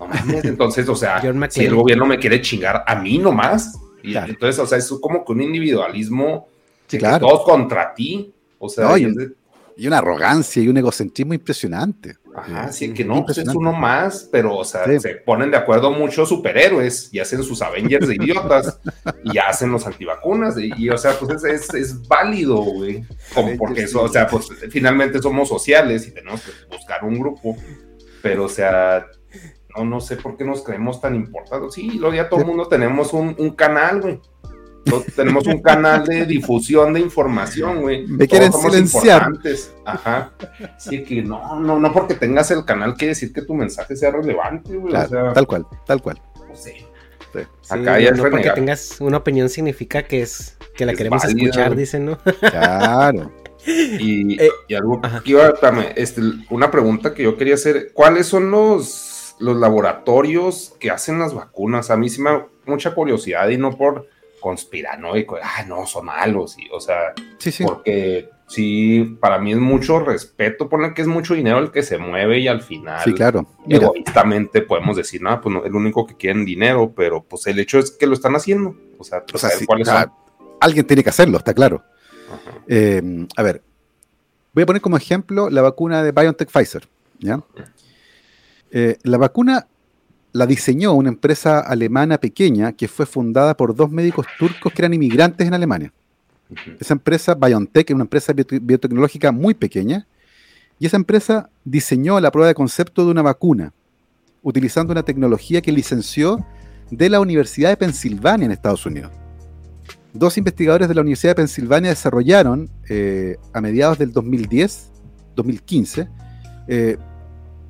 No mames, entonces, o sea, si el gobierno me quiere chingar a mí nomás, y entonces, o sea, es como que un individualismo sí, claro. todos contra ti, o sea, y una arrogancia y un egocentrismo impresionante. Ajá, sí, que no, pues es uno más, pero, o sea, se ponen de acuerdo muchos superhéroes y hacen sus Avengers de idiotas y hacen los antivacunas. Y, o sea, pues es, es, válido, güey. porque eso, o sea, pues finalmente somos sociales y tenemos que buscar un grupo, pero, o sea, no, no sé por qué nos creemos tan importantes. Sí, lo ya todo el mundo tenemos un, un canal, güey tenemos un canal de difusión de información, güey. Me quieren silenciar. Ajá. Sí, que no, no, no porque tengas el canal quiere decir que tu mensaje sea relevante, güey. tal cual, tal cual. Sí. Acá ya no porque tengas una opinión significa que es que la queremos escuchar, dicen, ¿no? Claro. Y, eh, y algo iba, este, una pregunta que yo quería hacer, ¿cuáles son los, los laboratorios que hacen las vacunas? A mí sí me da mucha curiosidad y no por conspiranoico, ah, no, son malos, y, o sea, sí, sí. porque sí, para mí es mucho respeto, ponen que es mucho dinero el que se mueve y al final, sí, claro. egoístamente podemos decir, no, pues no, el único que quieren dinero, pero pues el hecho es que lo están haciendo, o sea, o sea ¿cuáles son? alguien tiene que hacerlo, está claro. Eh, a ver, voy a poner como ejemplo la vacuna de BioNTech Pfizer, ¿ya? Eh, la vacuna la diseñó una empresa alemana pequeña que fue fundada por dos médicos turcos que eran inmigrantes en Alemania. Esa empresa, BioNTech, es una empresa biotecnológica muy pequeña, y esa empresa diseñó la prueba de concepto de una vacuna, utilizando una tecnología que licenció de la Universidad de Pensilvania en Estados Unidos. Dos investigadores de la Universidad de Pensilvania desarrollaron eh, a mediados del 2010, 2015,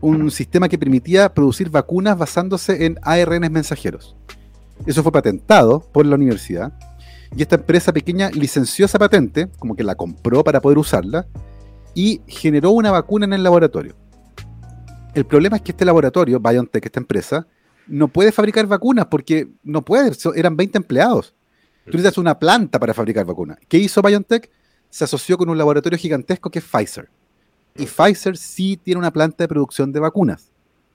un sistema que permitía producir vacunas basándose en ARN mensajeros. Eso fue patentado por la universidad y esta empresa pequeña licenció esa patente, como que la compró para poder usarla, y generó una vacuna en el laboratorio. El problema es que este laboratorio, BioNTech, esta empresa, no puede fabricar vacunas porque no puede, eran 20 empleados. Tú necesitas una planta para fabricar vacunas. ¿Qué hizo BioNTech? Se asoció con un laboratorio gigantesco que es Pfizer y Pfizer sí tiene una planta de producción de vacunas.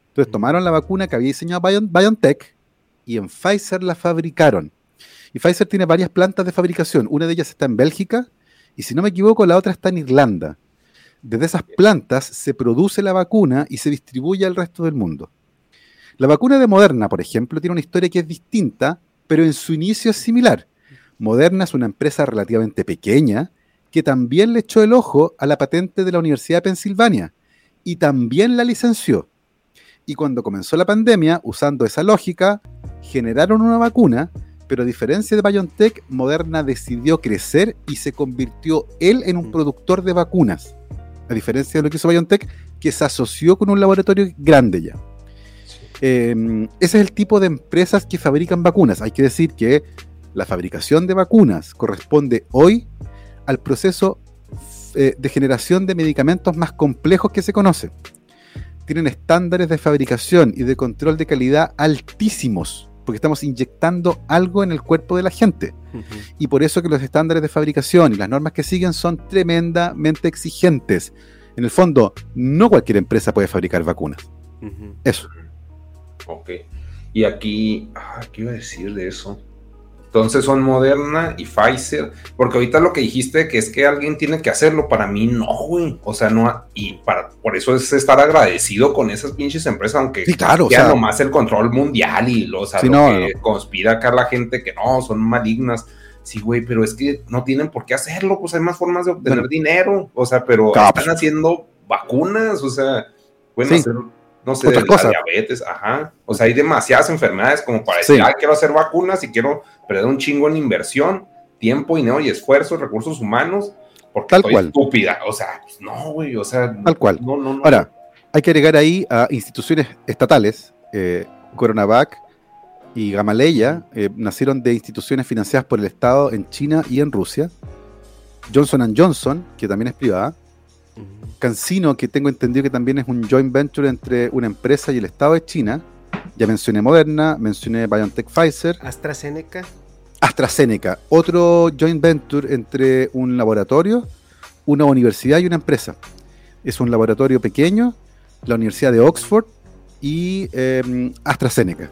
Entonces tomaron la vacuna que había diseñado BioNTech y en Pfizer la fabricaron. Y Pfizer tiene varias plantas de fabricación. Una de ellas está en Bélgica y si no me equivoco la otra está en Irlanda. Desde esas plantas se produce la vacuna y se distribuye al resto del mundo. La vacuna de Moderna, por ejemplo, tiene una historia que es distinta, pero en su inicio es similar. Moderna es una empresa relativamente pequeña que también le echó el ojo a la patente de la Universidad de Pensilvania y también la licenció. Y cuando comenzó la pandemia, usando esa lógica, generaron una vacuna, pero a diferencia de BioNTech, Moderna decidió crecer y se convirtió él en un mm. productor de vacunas. A diferencia de lo que hizo BioNTech, que se asoció con un laboratorio grande ya. Em, ese es el tipo de empresas que fabrican vacunas. Hay que decir que la fabricación de vacunas corresponde hoy al proceso eh, de generación de medicamentos más complejos que se conoce. Tienen estándares de fabricación y de control de calidad altísimos, porque estamos inyectando algo en el cuerpo de la gente. Y por eso que los estándares de fabricación y las normas que siguen son tremendamente exigentes. En el fondo, no cualquier empresa puede fabricar vacunas. Eso. Ok. Y aquí, ah, ¿qué iba a decir de eso? Entonces son Moderna y Pfizer, porque ahorita lo que dijiste que es que alguien tiene que hacerlo, para mí no, güey. O sea, no, y para, por eso es estar agradecido con esas pinches empresas, aunque sí, claro, sea. nomás el control mundial y lo, o sea, que conspira acá la gente que no, son malignas. Sí, güey, pero es que no tienen por qué hacerlo, pues hay más formas de obtener dinero, o sea, pero están haciendo vacunas, o sea, pueden hacer no sé, de diabetes, ajá. O sea, hay demasiadas enfermedades como para decir, ah, quiero hacer vacunas y quiero perder un chingo en inversión, tiempo, dinero y esfuerzo, recursos humanos, porque Tal cual. estúpida. O sea, pues, no, güey, o sea. Tal cual. No, no, no. Ahora, hay que agregar ahí a instituciones estatales, eh, Coronavac y Gamaleya, eh, nacieron de instituciones financiadas por el Estado en China y en Rusia. Johnson Johnson, que también es privada, Cancino, que tengo entendido que también es un joint venture entre una empresa y el Estado de China. Ya mencioné Moderna, mencioné BioNTech Pfizer. AstraZeneca. AstraZeneca, otro joint venture entre un laboratorio, una universidad y una empresa. Es un laboratorio pequeño, la Universidad de Oxford y eh, AstraZeneca.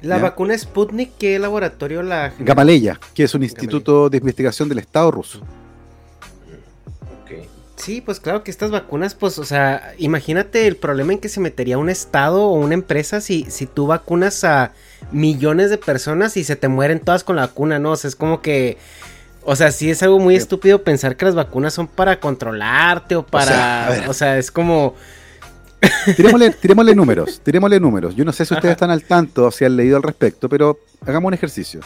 La vacuna Sputnik, ¿qué laboratorio la Gamaleya, que es un instituto de investigación del Estado ruso. Sí, pues claro que estas vacunas, pues, o sea, imagínate el problema en que se metería un estado o una empresa si, si tú vacunas a millones de personas y se te mueren todas con la vacuna, ¿no? O sea, es como que, o sea, sí es algo muy estúpido pensar que las vacunas son para controlarte o para, o sea, es como... Tirémosle, números, tirémosle números. Yo no sé si ustedes están al tanto o si han leído al respecto, pero hagamos un ejercicio.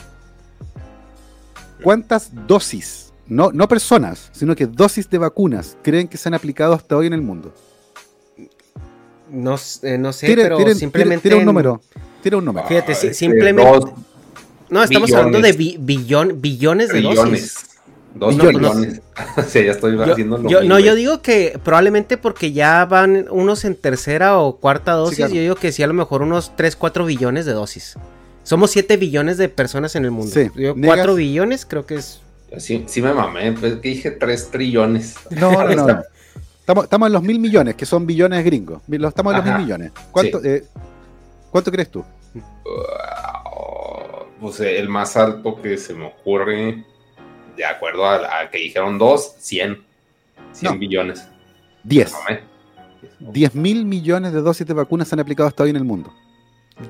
¿Cuántas dosis no, no personas, sino que dosis de vacunas creen que se han aplicado hasta hoy en el mundo? No, eh, no sé, pero simplemente... Tira, un número, tira un número. Fíjate, ah, simplemente... no, estamos hablando de billón, billones de dosis. Dos billones. sí, ya estoy haciendo yo, No, yo digo que probablemente porque ya van unos en tercera o cuarta dosis, yo digo que sí, a lo mejor unos 3, 4 billones de dosis. Somos 7 billones de personas en el mundo. Sí. 4 billones creo que es Sí, sí me mamé, pues que dije 3 trillones. No, no, no. Estamos, estamos, en los mil millones, que son billones gringos. Estamos en los mil millones. ¿Cuánto, eh, ¿cuánto crees tú? pues eh, el más alto que se me ocurre, de acuerdo a, que dijeron dos, 100. 100 billones. 10. 10 mil millones de dosis de vacunas se han aplicado hasta hoy en el mundo.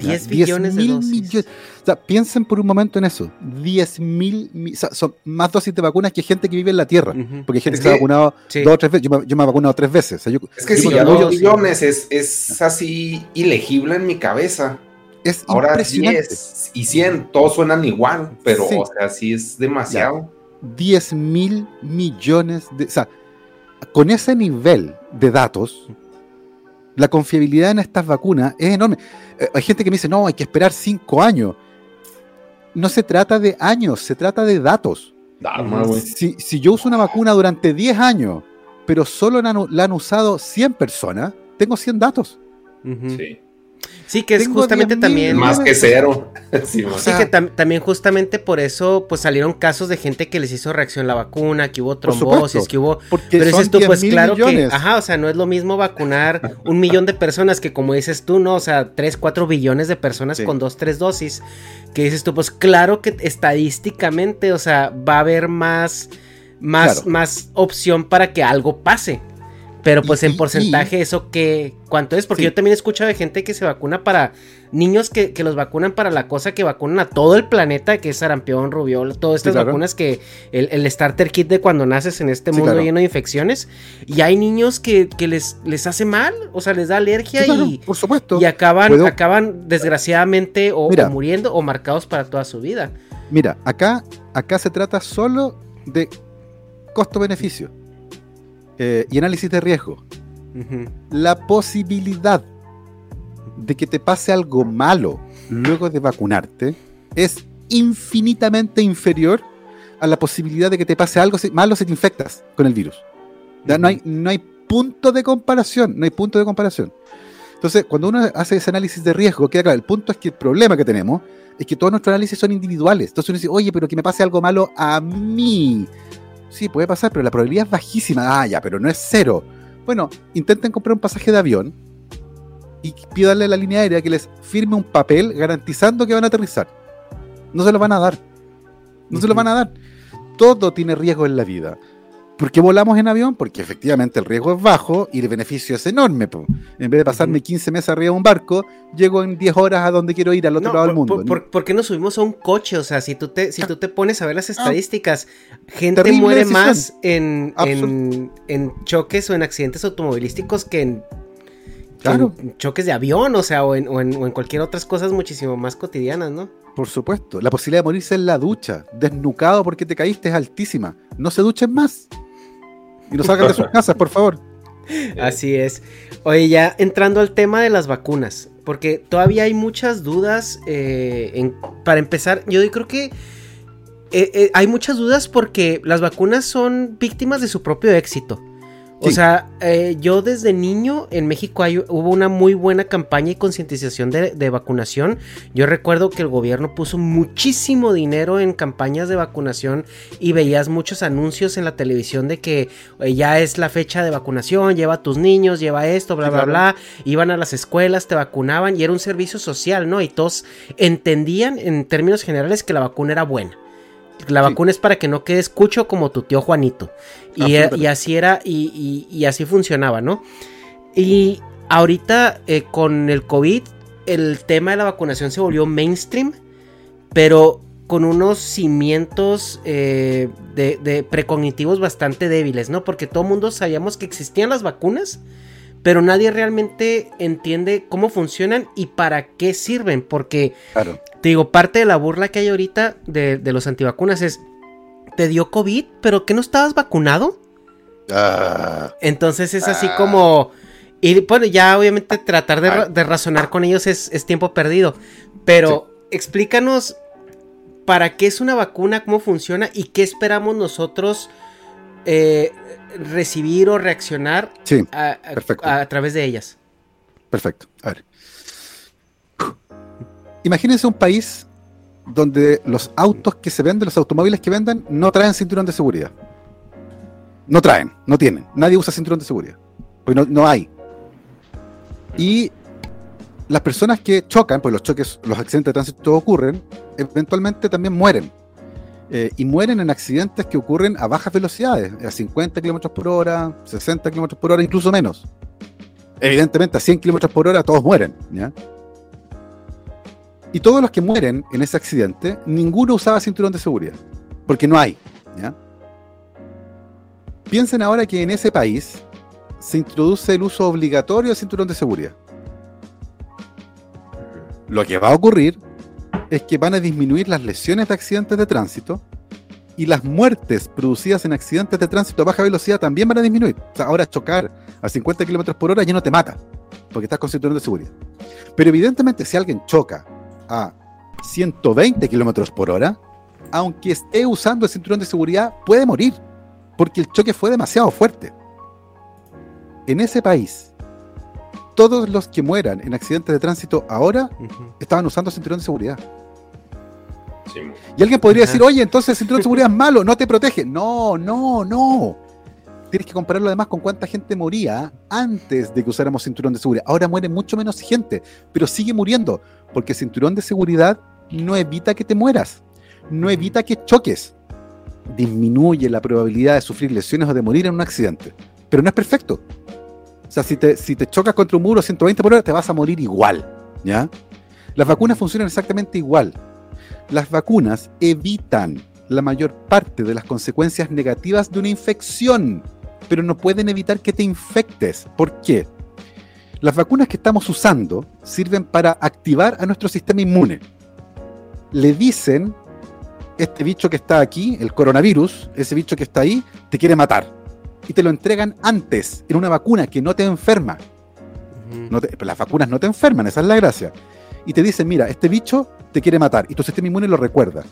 10 billones de dosis. Millones. O sea, piensen por un momento en eso. 10 mil, o sea, son más dosis de vacunas que gente que vive en la Tierra. Porque hay gente que, se ha vacunado dos o tres veces. Yo me, yo me he vacunado tres veces. es que si ya dos billones es, es, así ilegible en mi cabeza. Es Ahora 10 y 100, todos suenan igual, pero o sea, sí es demasiado. 10 mil millones de... O sea, con ese nivel de datos, la confiabilidad en estas vacunas es enorme. Eh, hay gente que me dice, no, hay que esperar cinco años. No se trata de años, se trata de datos. si, si, yo uso una vacuna durante 10 años, pero solo la han, usado 100 personas, tengo 100 datos. Sí. Sí, que es justamente también. Más que cero. sí, que también justamente por eso pues salieron casos de gente que les hizo reacción la vacuna, que hubo trombosis, que hubo. pero dices tú, pues claro que. Ajá, o sea, no es lo mismo vacunar un millón de personas que, como dices tú, ¿no? O sea, 3, 4 billones de personas con dos, tres dosis. Que dices tú, pues claro que estadísticamente, o sea, va a haber más. Más, más opción para que algo pase. Pero pues en porcentaje, ¿eso qué? ¿Cuánto es? Porque yo también he escuchado de gente que se vacuna para niños que, los vacunan para la cosa que vacunan a todo el planeta, que es sarampión, rubiola, todas estas vacunas que el, starter kit de cuando naces en este mundo lleno de infecciones. Y hay niños que, les, les hace mal, o sea, les da alergia y, por supuesto. y acaban, acaban desgraciadamente o, o, muriendo o marcados para toda su vida. Mira, acá, acá se trata solo de costo-beneficio. Eh, y análisis de riesgo. La posibilidad de que te pase algo malo luego de vacunarte es infinitamente inferior a la posibilidad de que te pase algo malo si te infectas con el virus. no, hay, no hay punto de comparación, no hay punto de comparación. Entonces, cuando uno hace ese análisis de riesgo, queda claro, el punto es que el problema que tenemos es que todos nuestros análisis son individuales. Entonces uno dice, oye, pero que me pase algo malo a mí. Sí, puede pasar, pero la probabilidad es bajísima. Ah, ya, pero no es cero. Bueno, intenten comprar un pasaje de avión y pídanle a la línea aérea que les firme un papel garantizando que van a aterrizar. No se lo van a dar. No se lo van a dar. Todo tiene riesgo en la vida. ¿Por qué volamos en avión? Porque efectivamente el riesgo es bajo y el beneficio es enorme. En vez de pasarme 15 meses arriba de un barco, llego en 10 horas a donde quiero ir, al otro lado del mundo. Por, qué no subimos a un coche? O sea, si tú te, si tú te pones a ver las ah. estadísticas, gente muere más en, en, choques o en accidentes automovilísticos que en, choques de avión, o sea, o en, o en cualquier otras cosas muchísimo más cotidianas, ¿no? Por supuesto. La posibilidad de morirse en la ducha, desnucado porque te caíste, es altísima. No se duchen más. Y no salgan de sus casas, por favor. Así es. Oye, ya entrando al tema de las vacunas, porque todavía hay muchas dudas. Eh, para empezar, yo creo que eh, eh, hay muchas dudas porque las vacunas son víctimas de su propio éxito. O sea, eh, yo desde niño en México hay, hubo una muy buena campaña y concientización de, vacunación. Yo recuerdo que el gobierno puso muchísimo dinero en campañas de vacunación y veías muchos anuncios en la televisión de que eh, ya es la fecha de vacunación, lleva a tus niños, lleva esto, bla, bla, bla. Iban a las escuelas, te vacunaban y era un servicio social, ¿no? Y todos entendían en términos generales que la vacuna era buena. La vacuna es para que no quede escucho como tu tío Juanito. Y, eh, así era, y, así funcionaba, ¿no? Y ahorita eh, con el COVID, el tema de la vacunación se volvió mainstream, pero con unos cimientos eh, de, precognitivos bastante débiles, ¿no? Porque todo el mundo sabíamos que existían las vacunas, pero nadie realmente entiende cómo funcionan y para qué sirven, porque te digo, parte de la burla que hay ahorita de, los antivacunas es, te dio COVID, pero que no estabas vacunado. Ah. Entonces es así ah. como... Y bueno, ya obviamente tratar de, razonar con ellos es, tiempo perdido. Pero explícanos para qué es una vacuna, cómo funciona y qué esperamos nosotros eh, recibir o reaccionar a, través de ellas. Perfecto. A ver. Imagínense un país donde los autos que se venden, los automóviles que venden, no traen cinturón de seguridad. No traen, no tienen. Nadie usa cinturón de seguridad. Pues no, no hay. Y las personas que chocan, pues los choques, los accidentes de tránsito ocurren, eventualmente también mueren eh, y mueren en accidentes que ocurren a bajas velocidades, a 50 km por hora, 60 km por hora, incluso menos. Evidentemente, a 100 km por hora todos mueren. Y todos los que mueren en ese accidente, ninguno usaba cinturón de seguridad, porque no hay. Piensen ahora que en ese país se introduce el uso obligatorio del cinturón de seguridad. Lo que va a ocurrir es que van a disminuir las lesiones de accidentes de tránsito y las muertes producidas en accidentes de tránsito a baja velocidad también van a disminuir. Ahora chocar a 50 km por hora ya no te mata, porque estás con cinturón de seguridad. Pero evidentemente si alguien choca a 120 km por hora, aunque esté usando el cinturón de seguridad, puede morir, porque el choque fue demasiado fuerte. En ese país, todos los que mueran en accidentes de tránsito ahora estaban usando cinturón de seguridad. Y alguien podría decir, oye, entonces el cinturón de seguridad es malo, no te protege. No, no, no. Tienes que compararlo además con cuánta gente moría antes de que usáramos cinturón de seguridad. Ahora muere mucho menos gente, pero sigue muriendo, porque el cinturón de seguridad no evita que te mueras, no evita que choques, disminuye la probabilidad de sufrir lesiones o de morir en un accidente, pero no es perfecto. Sea, si te, si te chocas contra un muro a 120 por hora, te vas a morir igual, ¿ya? Las vacunas funcionan exactamente igual las vacunas evitan la mayor parte de las consecuencias negativas de una infección, pero no pueden evitar que te infectes. ¿Por qué? Las vacunas que estamos usando sirven para activar a nuestro sistema inmune. Le dicen, este bicho que está aquí, el coronavirus, ese bicho que está ahí, te quiere matar. Y te lo entregan antes, en una vacuna que no te enferma. las vacunas no te enferman, esa es la gracia. Y te dicen, mira, este bicho te quiere matar y tu sistema inmune lo recuerda.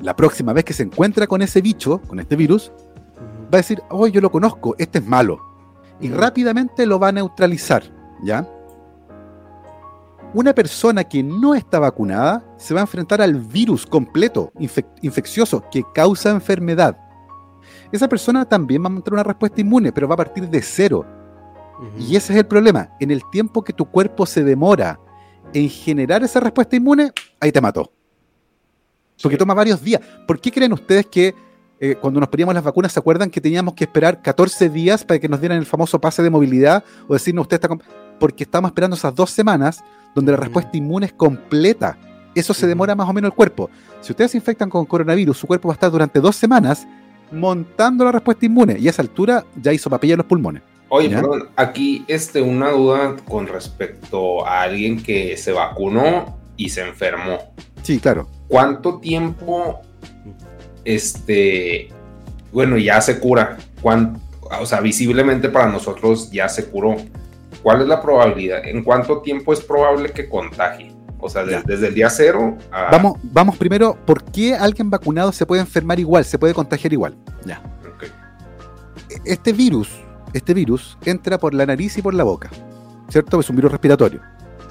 La próxima vez que se encuentra con ese bicho, con este virus, va a decir, oh, yo lo conozco, este es malo. Y rápidamente lo va a neutralizar, ¿ya? Una persona que no está vacunada se va a enfrentar al virus completo, infeccioso, que causa enfermedad. Esa persona también va a mantener una respuesta inmune, pero va a partir de cero. Y ese es el problema. En el tiempo que tu cuerpo se demora en generar esa respuesta inmune, ahí te mató. Porque toma varios días. ¿Por qué creen ustedes que eh, cuando nos poníamos las vacunas, ¿se acuerdan que teníamos que esperar 14 días para que nos dieran el famoso pase de movilidad? O decirnos, usted está... Porque estamos esperando esas dos semanas donde la respuesta inmune es completa. Eso se demora más o menos el cuerpo. Si ustedes se infectan con coronavirus, su cuerpo va a estar durante dos semanas montando la respuesta inmune. Y a esa altura ya hizo papilla en los pulmones. Oye, perdón, aquí este, una duda con respecto a alguien que se vacunó y se enfermó. Sí, claro. ¿Cuánto tiempo, este, bueno, ya se cura? o sea, visiblemente para nosotros ya se curó. ¿Cuál es la probabilidad? ¿En cuánto tiempo es probable que contagie? O sea, desde el día cero a... Vamos, vamos primero, ¿por qué alguien vacunado se puede enfermar igual, se puede contagiar igual? Ya. Este virus este virus entra por la nariz y por la boca, ¿cierto? Es un virus respiratorio.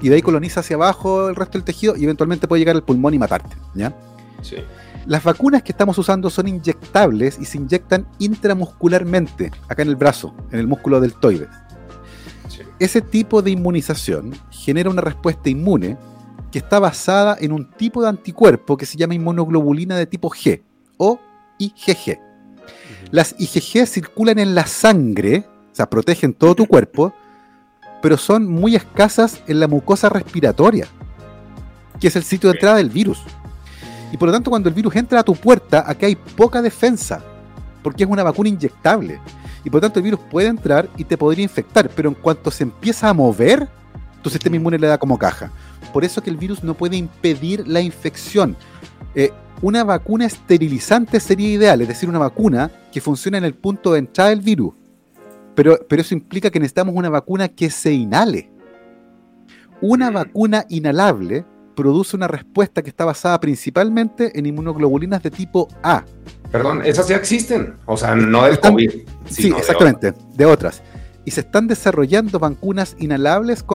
Y de ahí coloniza hacia abajo el resto del tejido y eventualmente puede llegar al pulmón y matarte, ¿ya? Sí. Las vacunas que estamos usando son inyectables y se inyectan intramuscularmente, acá en el brazo, en el músculo deltoides. Sí. Ese tipo de inmunización genera una respuesta inmune que está basada en un tipo de anticuerpo que se llama inmunoglobulina de tipo G o IgG. Las IgG circulan en la sangre, o sea, protegen todo tu cuerpo, pero son muy escasas en la mucosa respiratoria, que es el sitio de entrada del virus. Y por lo tanto, cuando el virus entra a tu puerta, aquí hay poca defensa, porque es una vacuna inyectable. Y por lo tanto, el virus puede entrar y te podría infectar, pero en cuanto se empieza a mover, tu sistema inmune le da como caja. Por eso que el virus no puede impedir la infección. Eh, una vacuna esterilizante sería ideal, es decir, una vacuna que funcione en el punto de entrada del virus. Pero, pero eso implica que necesitamos una vacuna que se inhale. Una vacuna inhalable produce una respuesta que está basada principalmente en inmunoglobulinas de tipo A. Perdón, esas ya existen. O sea, no del Están- COVID. Sí, sino de exactamente, de otras. Y se están desarrollando vacunas inhalables con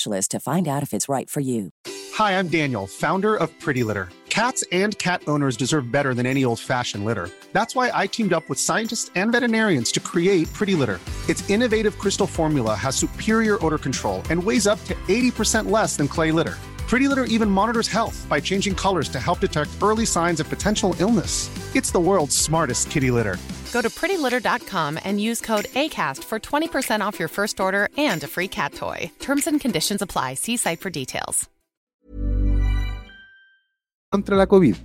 to find out if it's right for you. Hi, I'm Daniel, founder of Pretty Litter. Cats and cat owners deserve better than any old fashioned litter. That's why I teamed up with scientists and veterinarians to create Pretty Litter. Its innovative crystal formula has superior odor control and weighs up to 80% less than clay litter. Pretty Litter even monitors health by changing colors to help detect early signs of potential illness. It's the world's smartest kitty litter. Go to prettylitter.com and use code ACAST for 20% off your first order and a free cat toy. Terms and conditions apply. See site for details. contra la COVID.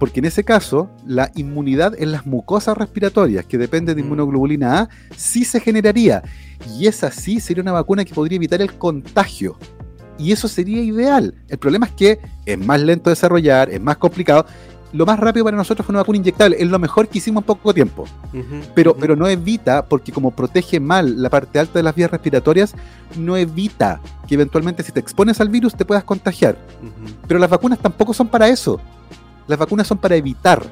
Porque en ese caso, la inmunidad en las mucosas respiratorias, que depende de inmunoglobulina A, sí se generaría. Y esa sí sería una vacuna que podría evitar el contagio. Y eso sería ideal. El problema es que es más lento de desarrollar, es más complicado. Lo más rápido para nosotros fue una vacuna inyectable. Es lo mejor que hicimos en poco tiempo. Pero, pero no evita, porque como protege mal la parte alta de las vías respiratorias, no evita que eventualmente si te expones al virus te puedas contagiar. Pero las vacunas tampoco son para eso. Las vacunas son para evitar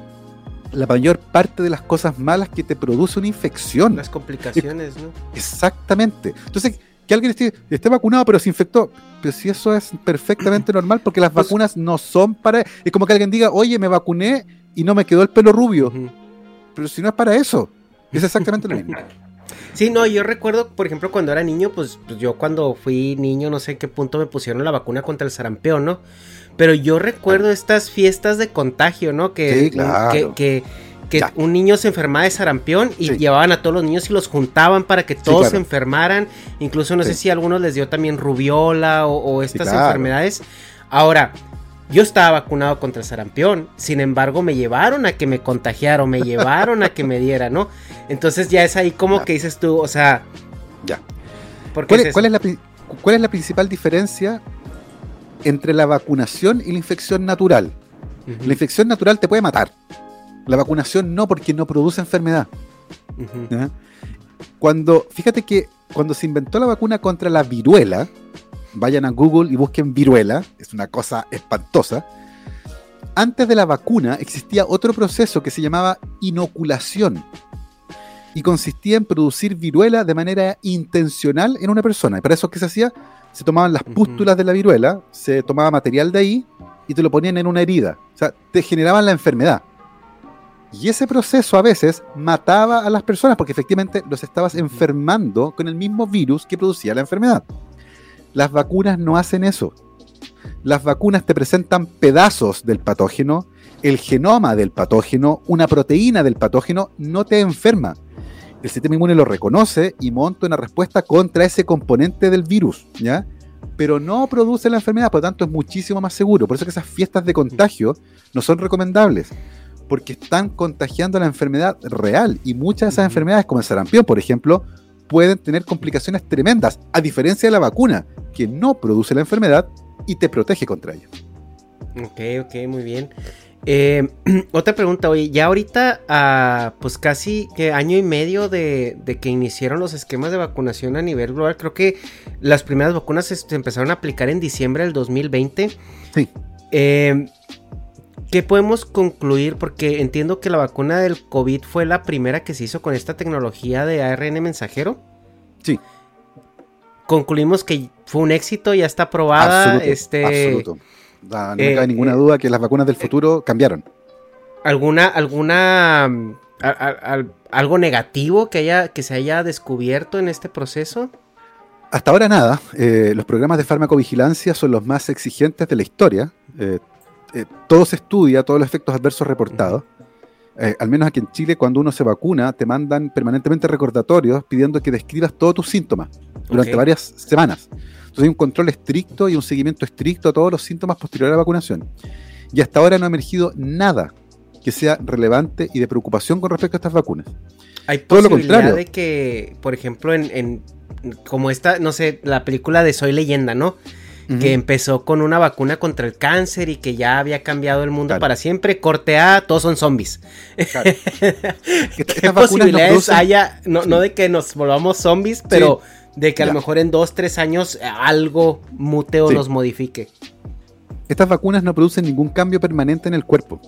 la mayor parte de las cosas malas que te produce una infección. Las complicaciones, ¿no? Exactamente. Entonces, que alguien esté, esté vacunado pero se infectó. Pero si eso es perfectamente normal, porque las vacunas no son para. Es como que alguien diga, oye, me vacuné y no me quedó el pelo rubio. Pero si no es para eso, es exactamente lo mismo. Sí, no, yo recuerdo, por ejemplo, cuando era niño, pues, pues, yo cuando fui niño, no sé en qué punto me pusieron la vacuna contra el sarampión, ¿no? Pero yo recuerdo estas fiestas de contagio, ¿no? Que, Sí, claro. que, que, que Ya. un niño se enfermaba de sarampión y Sí. llevaban a todos los niños y los juntaban para que todos claro. se enfermaran. Incluso no sé si a algunos les dio también rubiola o, o estas claro. enfermedades. Ahora, yo estaba vacunado contra sarampión, sin embargo me llevaron a que me contagiara o me llevaron a que me diera, ¿no? Entonces ya es ahí como Ya. que dices tú, o sea, Ya. ¿por qué ¿Cuál es es, cuál eso? es la, pri- cuál es la principal diferencia entre la vacunación y la infección natural? La infección natural te puede matar. La vacunación no, porque no produce enfermedad. Cuando, fíjate que cuando se inventó la vacuna contra la viruela, vayan a Google y busquen viruela, es una cosa espantosa. Antes de la vacuna existía otro proceso que se llamaba inoculación y consistía en producir viruela de manera intencional en una persona. Y para eso, ¿qué se hacía? Se tomaban las pústulas de la viruela, se tomaba material de ahí y te lo ponían en una herida. O sea, te generaban la enfermedad. Y ese proceso a veces mataba a las personas porque efectivamente los estabas enfermando con el mismo virus que producía la enfermedad. Las vacunas no hacen eso. Las vacunas te presentan pedazos del patógeno, el genoma del patógeno, una proteína del patógeno, no te enferma. El sistema inmune lo reconoce y monta una respuesta contra ese componente del virus, ¿ya? Pero no produce la enfermedad, por lo tanto es muchísimo más seguro. Por eso que esas fiestas de contagio no son recomendables porque están contagiando la enfermedad real y muchas de esas enfermedades, como el sarampión, por ejemplo, pueden tener complicaciones tremendas, a diferencia de la vacuna, que no produce la enfermedad y te protege contra ella. Ok, ok, muy bien. Eh, otra pregunta, oye, ya ahorita, a pues casi que año y medio de, que iniciaron los esquemas de vacunación a nivel global, creo que las primeras vacunas se, empezaron a aplicar en diciembre del 2020. Sí. Eh, ¿Qué podemos concluir? Porque entiendo que la vacuna del COVID fue la primera que se hizo con esta tecnología de ARN mensajero. Sí. Concluimos que fue un éxito, ya está aprobada. Absoluto, este, absoluto. no cabe eh, ninguna eh, duda que las vacunas del eh, futuro cambiaron. ¿Alguna, alguna, algo negativo que, haya, que se haya descubierto en este proceso? Hasta ahora nada. los programas de farmacovigilancia son los más exigentes de la historia. Eh, todo se estudia, todos los efectos adversos reportados. Eh, al menos aquí en Chile, cuando uno se vacuna, te mandan permanentemente recordatorios pidiendo que describas todos tus síntomas durante varias semanas. Entonces hay un control estricto y un seguimiento estricto a todos los síntomas posteriores a la vacunación. Y hasta ahora no ha emergido nada que sea relevante y de preocupación con respecto a estas vacunas. Hay Todo posibilidad de que, por ejemplo, en, en como esta, no sé, la película de Soy leyenda, ¿no? Que empezó con una vacuna contra el cáncer y que ya había cambiado el mundo para siempre. Corte A, todos son zombies. Claro. ¿Qué posibilidades haya? No, no, de que nos volvamos zombies, pero de que a lo mejor en dos, tres años algo mute o los modifique. Estas vacunas no producen ningún cambio permanente en el cuerpo.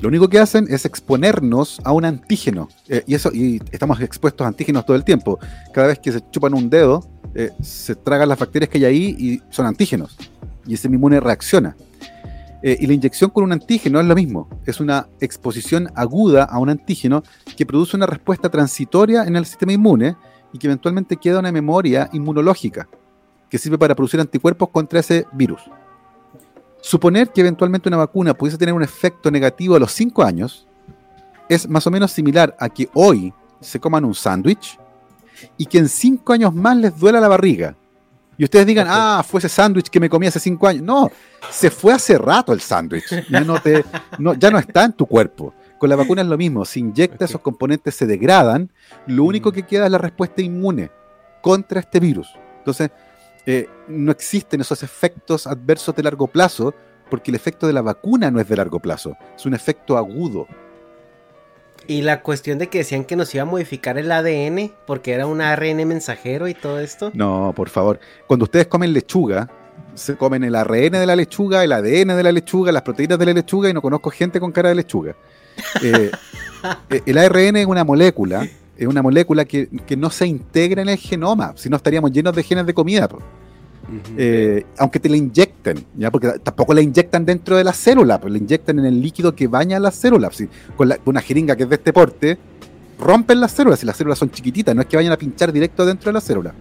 Lo único que hacen es exponernos a un antígeno. Eh, y eso, y estamos expuestos a antígenos todo el tiempo. Cada vez que se chupan un dedo, eh, se tragan las bacterias que hay ahí y son antígenos. Y ese inmune reacciona. Eh, y la inyección con un antígeno es lo mismo. Es una exposición aguda a un antígeno que produce una respuesta transitoria en el sistema inmune y que eventualmente queda una memoria inmunológica que sirve para producir anticuerpos contra ese virus. Suponer que eventualmente una vacuna pudiese tener un efecto negativo a los 5 años es más o menos similar a que hoy se coman un sándwich y que en 5 años más les duela la barriga. Y ustedes digan, ah, fue ese sándwich que me comí hace 5 años. No, se fue hace rato el sándwich. Ya no, ya no está en tu cuerpo. Con la vacuna es lo mismo. Si inyecta, esos componentes se degradan. Lo único mm. que queda es la respuesta inmune contra este virus. Entonces, eh, no existen esos efectos adversos de largo plazo, porque el efecto de la vacuna no es de largo plazo, es un efecto agudo. Y la cuestión de que decían que nos iba a modificar el ADN porque era un ARN mensajero y todo esto. No, por favor. Cuando ustedes comen lechuga, se comen el ARN de la lechuga, el ADN de la lechuga, las proteínas de la lechuga y no conozco gente con cara de lechuga. Eh, eh, el ARN es una molécula es una molécula que, no se integra en el genoma, si no estaríamos llenos de genes de comida. Eh, aunque te la inyecten, ¿ya? porque tampoco la inyectan dentro de la célula, pues la inyectan en el líquido que baña las células. Con, una jeringa que es de este porte, rompen las células y las células son chiquititas, no es que vayan a pinchar directo dentro de la célula.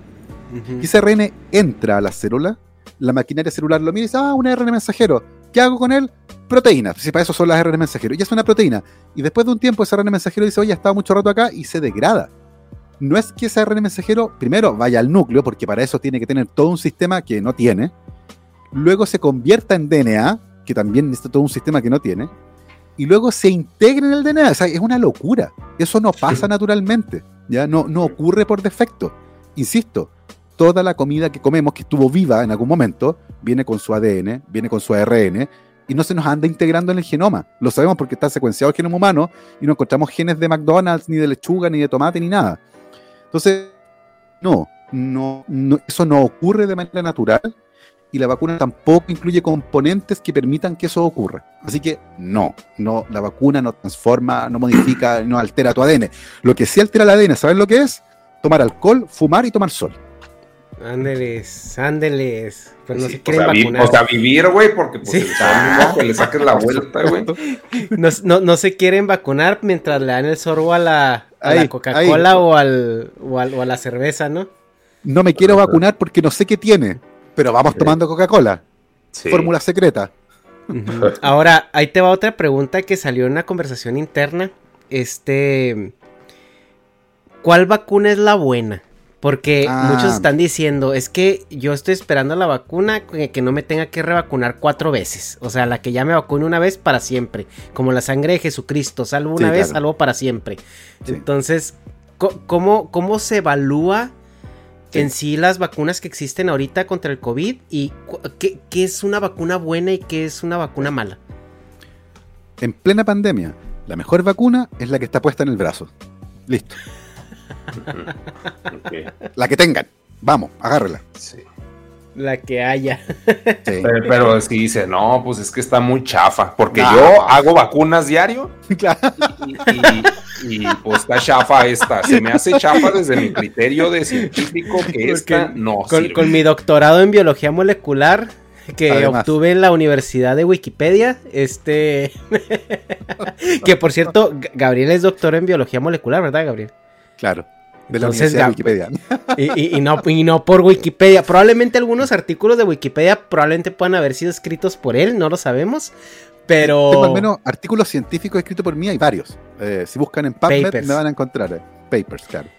Y ese ARN entra a la célula, la maquinaria celular lo mira y dice, ah, un ARN mensajero, ¿qué hago con él? proteínas. Si para eso son las ARN mensajeros. Y es una proteína. Y después de un tiempo ese ARN mensajero dice, oye, ha estado mucho rato acá y se degrada. No es que ese ARN mensajero primero vaya al núcleo, porque para eso tiene que tener todo un sistema que no tiene. Luego se convierta en DNA, que también necesita todo un sistema que no tiene. Y luego se integra en el DNA. O sea, es una locura. Eso no pasa naturalmente. ¿ya? No, no ocurre por defecto. Insisto, toda la comida que comemos, que estuvo viva en algún momento, viene con su ADN, viene con su ARN, y no se nos anda integrando en el genoma. Lo sabemos porque está secuenciado el genoma humano y no encontramos genes de McDonald's, ni de lechuga, ni de tomate, ni nada. Entonces, no, no, eso no ocurre de manera natural y la vacuna tampoco incluye componentes que permitan que eso ocurra. Así que no, no, la vacuna no transforma, no modifica, no altera tu ADN. Lo que sí altera el ADN, ¿saben lo que es? Tomar alcohol, fumar y tomar sol. Ándeles, ándeles. Pero no se quieren vacunar. o sea, vivir, güey, porque pues, sí. que le saques la vuelta, güey. No, se quieren vacunar mientras le dan el sorbo a la, Coca-Cola o, al, o, a la cerveza, ¿no? No me quiero vacunar porque no sé qué tiene, pero vamos tomando Coca-Cola. Fórmula secreta. Ahora, ahí te va otra pregunta que salió en una conversación interna. Este. ¿Cuál vacuna es la buena? Porque ah. muchos están diciendo, es que yo estoy esperando la vacuna que, no me tenga que revacunar cuatro veces. O sea, la que ya me vacune una vez para siempre. Como la sangre de Jesucristo, salvo una vez, salvo para siempre. Entonces, ¿cómo, ¿cómo se evalúa en sí las vacunas que existen ahorita contra el COVID? ¿Y qué, qué es una vacuna buena y qué es una vacuna mala? En plena pandemia, la mejor vacuna es la que está puesta en el brazo. Listo. La que tengan. Vamos, agárrela. La que haya. Pero, si dice, no, pues es que está muy chafa. Porque yo hago vacunas diario. Y, pues está chafa esta. Se me hace chafa desde mi criterio de científico que esta no. Con, mi doctorado en biología molecular que obtuve en la Universidad de Wikipedia. Este. que por cierto, Gabriel es doctor en biología molecular, ¿verdad, Gabriel? Claro. De la Universidad de Wikipedia. Y, no, y no por Wikipedia. Probablemente algunos artículos de Wikipedia probablemente puedan haber sido escritos por él, no lo sabemos. Pero. Tengo al menos artículos científicos escritos por mí, hay varios. Eh, si buscan en PubMed me van a encontrar. Eh, papers, claro.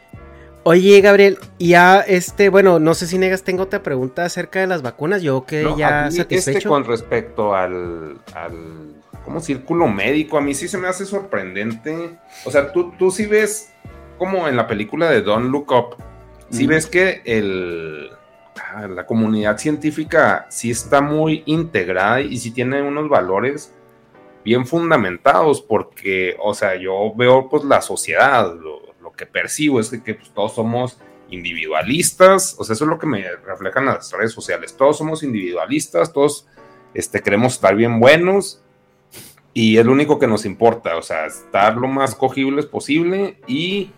Oye, Gabriel, ya este, bueno, no sé si Negas tengo otra pregunta acerca de las vacunas. Yo que ya este satisfecho. Este con respecto al, al como círculo médico, a mí sí se me hace sorprendente. O sea, tú, tú sí ves como en la película de Don't Look Up, si ves que el, ah, la comunidad científica sí está muy integrada y sí tiene unos valores bien fundamentados, porque, o sea, yo veo pues la sociedad, lo, que percibo es que, pues, todos somos individualistas, o sea, eso es lo que me reflejan las redes sociales, todos somos individualistas, todos este, queremos estar bien buenos y es lo único que nos importa, o sea, estar lo más cogibles posible y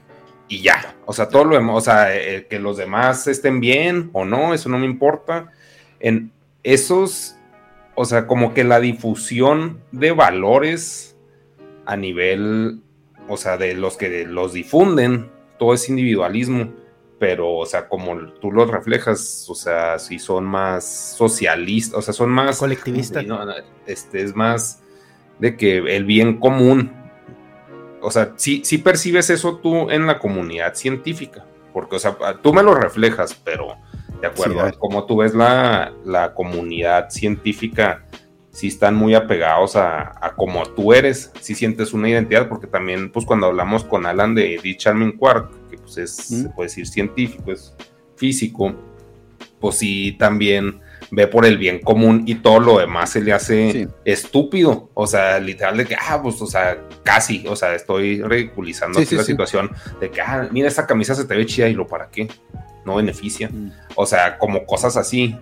y ya. O sea, todo lo demás, o sea, eh, que los demás estén bien o no, eso no me importa. En esos, o sea, como que la difusión de valores a nivel, o sea, de los que los difunden, todo es individualismo, pero, o sea, como tú los reflejas, o sea, si son más socialistas, o sea, son más... Colectivistas. este, es más de que el bien común o sea, sí, sí percibes eso tú en la comunidad científica, porque, o sea, tú me lo reflejas, pero de acuerdo como tú ves la, comunidad científica, sí están muy apegados a, a como tú eres, sí sientes una identidad, porque también, pues cuando hablamos con Alan de D. Charming Quark, que pues es, se puede decir científico, es físico, pues sí también ve por el bien común y todo lo demás se le hace estúpido. O sea, literal de que, ah, pues, o sea, casi, o sea, estoy ridiculizando la situación de que, ah, mira, esta camisa se te ve chida y lo para qué, no beneficia. Mm. O sea, como cosas así,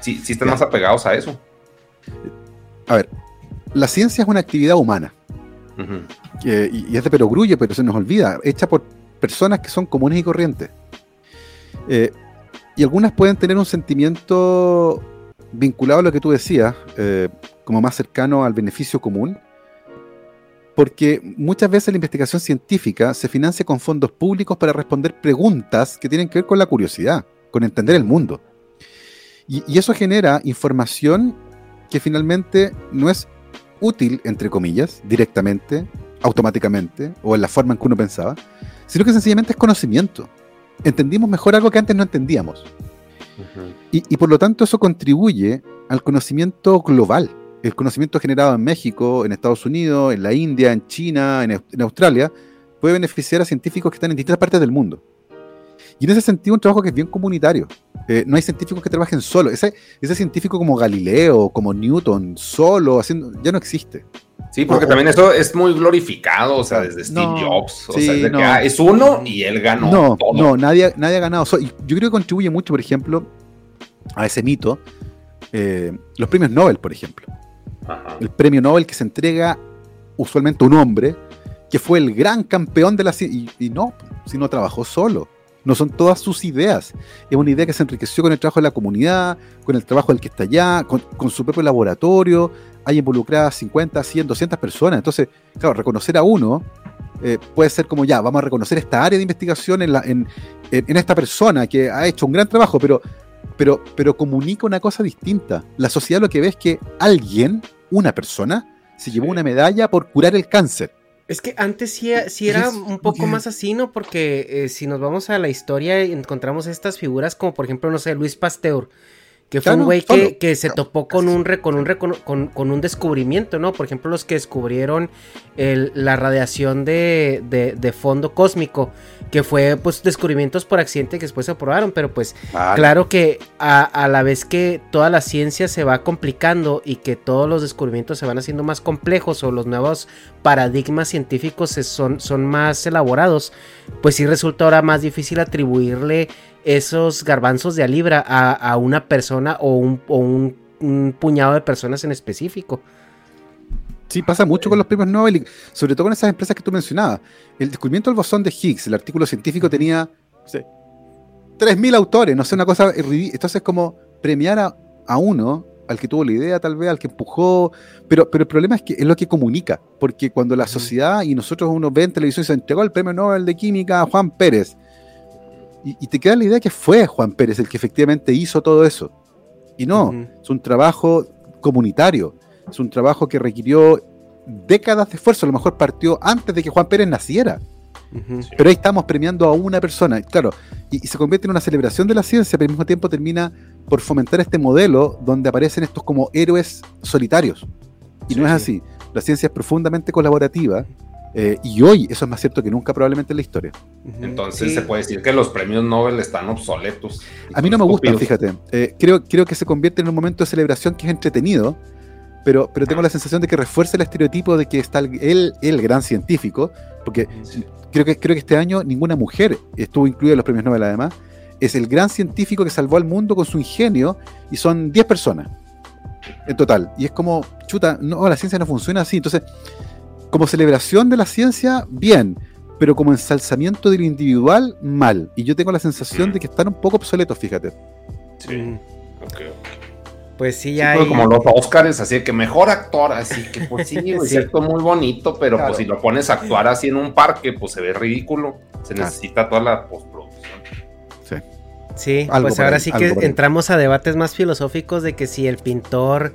sí, sí están más apegados a eso. A ver, la ciencia es una actividad humana. y, es de perogrullo, pero se nos olvida, hecha por personas que son comunes y corrientes. Eh, y algunas pueden tener un sentimiento vinculado a lo que tú decías, eh, como más cercano al beneficio común, porque muchas veces la investigación científica se financia con fondos públicos para responder preguntas que tienen que ver con la curiosidad, con entender el mundo. Y, eso genera información que finalmente no es útil, entre comillas, directamente, automáticamente, o en la forma en que uno pensaba, sino que sencillamente es conocimiento entendimos mejor algo que antes no entendíamos. y, por lo tanto eso contribuye al conocimiento global, el conocimiento generado en México, en Estados Unidos, en la India, en China, en, Australia, puede beneficiar a científicos que están en distintas partes del mundo. Y en ese sentido un trabajo que es bien comunitario. Eh, no hay científicos que trabajen solo. Ese, ese científico como Galileo, como Newton, solo, haciendo, ya no existe. Sí, porque también eso es muy glorificado, o sea, desde Steve Jobs. O sea, que, ah, es uno y él ganó. No, no, nadie, nadie ha ganado. Yo creo que contribuye mucho, por ejemplo, a ese mito. Eh, los premios Nobel, por ejemplo. El premio Nobel que se entrega usualmente a un hombre que fue el gran campeón de la ciencia. Y, no, si no trabajó solo. No son todas sus ideas. Es una idea que se enriqueció con el trabajo de la comunidad, con el trabajo del que está allá, con, su propio laboratorio. Hay involucradas 50, 100, 200 personas. Entonces, claro, reconocer a uno eh, puede ser como ya, vamos a reconocer esta área de investigación en, la, en, en, esta persona que ha hecho un gran trabajo, pero, pero, pero comunica una cosa distinta. La sociedad lo que ve es que alguien, una persona, se llevó una medalla por curar el cáncer. Es que antes sí, era un poco más así, ¿no? Porque eh, si nos vamos a la historia encontramos estas figuras como por ejemplo, no sé, Luis Pasteur, que fue un güey que, se topó con un, con, un con, un descubrimiento, ¿no? Por ejemplo, los que descubrieron la radiación de, fondo cósmico, que fue pues descubrimientos por accidente que después se aprobaron, pero pues claro que a, la vez que toda la ciencia se va complicando y que todos los descubrimientos se van haciendo más complejos o los nuevos paradigmas científicos son, son más elaborados, pues sí resulta ahora más difícil atribuirle esos garbanzos de a libra a, una persona o, un, puñado de personas en específico. Sí, pasa mucho con los premios Nobel, sobre todo con esas empresas que tú mencionabas. El descubrimiento del bosón de Higgs, el artículo científico tenía sé, 3.000 autores, no sé, una cosa Entonces, como premiar a, uno, al que tuvo la idea tal vez, al que empujó, pero, pero el problema es que es lo que comunica, porque cuando la sociedad y nosotros uno ve en televisión se entregó el premio Nobel de Química a Juan Pérez, y, te queda la idea que fue Juan Pérez el que efectivamente hizo todo eso. Y no, es un trabajo comunitario, es un trabajo que requirió décadas de esfuerzo, a lo mejor partió antes de que Juan Pérez naciera. Pero ahí estamos premiando a una persona, claro, y, se convierte en una celebración de la ciencia, pero al mismo tiempo termina por fomentar este modelo donde aparecen estos como héroes solitarios. Y no es así. La ciencia es profundamente colaborativa eh, y hoy eso es más cierto que nunca probablemente en la historia. Entonces se puede decir que los premios Nobel están obsoletos. A mí no me gustan, fíjate. Eh, creo, creo que se convierte en un momento de celebración que es entretenido, pero, pero tengo la sensación de que refuerza el estereotipo de que está el, el, gran científico, porque creo, que, creo que este año ninguna mujer estuvo incluida en los premios Nobel además. Es el gran científico que salvó al mundo con su ingenio y son 10 personas en total. Y es como, chuta, no, la ciencia no funciona así. Entonces, como celebración de la ciencia, bien, pero como ensalzamiento del individual, mal. Y yo tengo la sensación de que están un poco obsoletos, fíjate. Sí. Mm. Pues sí, ya. hay... Como los Oscars, así que mejor actor, así que pues sí, es cierto, muy bonito, pero pues si lo pones a actuar así en un parque, pues se ve ridículo. Se necesita toda la postproducción. Sí. Sí, pues ahora sí que entramos a debates más filosóficos de que si el pintor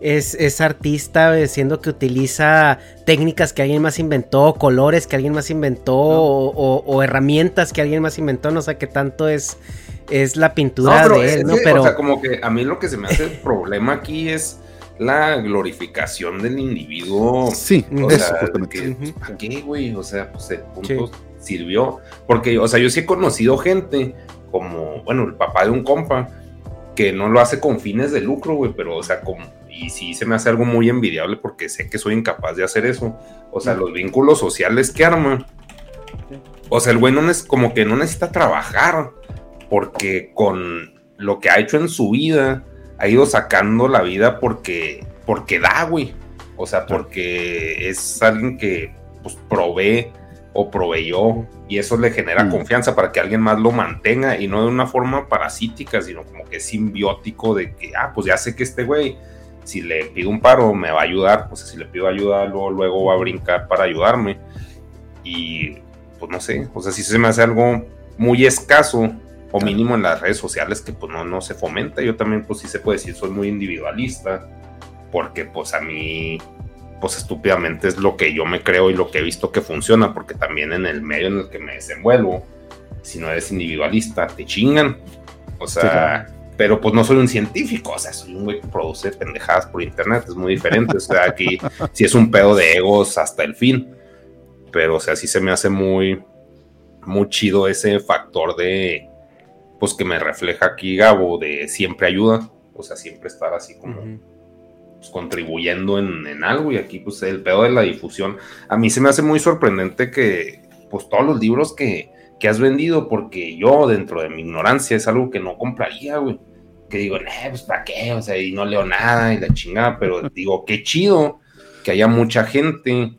es, artista, eh, siendo que utiliza técnicas que alguien más inventó, colores que alguien más inventó, o, herramientas que alguien más inventó, no sé qué tanto es, es la pintura de él, ¿no? pero... O sea, como que a mí lo que se me hace el problema aquí es la glorificación del individuo. Sí, eso justamente. qué, güey? O sea, pues el punto sirvió. Porque, o sea, yo sí he conocido gente como, bueno, el papá de un compa, que no lo hace con fines de lucro, güey, pero, o sea, como y sí se me hace algo muy envidiable porque sé que soy incapaz de hacer eso. O sea, los vínculos sociales que arma. O sea, el güey no es como que no necesita trabajar porque con lo que ha hecho en su vida ha ido sacando la vida porque porque da, güey. O sea, porque es alguien que pues provee o proveyó y eso le genera mm. confianza para que alguien más lo mantenga y no de una forma parasítica, sino como que simbiótico de que, ah, pues ya sé que este güey si le pido un paro me va a ayudar, pues si le pido ayuda luego, luego va a brincar para ayudarme. Y pues no sé, o sea, si se me hace algo muy escaso o mínimo en las redes sociales que pues no, no se fomenta. Yo también pues sí se puede decir soy muy individualista porque pues a mí pues estúpidamente es lo que yo me creo y lo que he visto que funciona porque también en el medio en el que me desenvuelvo si no eres individualista te chingan. O sea, pero pues no soy un científico, o sea, soy un güey que produce pendejadas por internet, es muy diferente, o sea, aquí sí es un pedo de egos hasta el fin, pero o sea, sí se me hace muy, muy chido ese factor de, pues que me refleja aquí Gabo de siempre ayuda, o sea, siempre estar así como pues, contribuyendo en, en, algo y aquí pues el pedo de la difusión. A mí se me hace muy sorprendente que pues todos los libros que, que has vendido, porque yo dentro de mi ignorancia es algo que no compraría, güey. Que digo, eh, pues para qué, o sea, y no leo nada y la chingada, pero digo, qué chido que haya mucha gente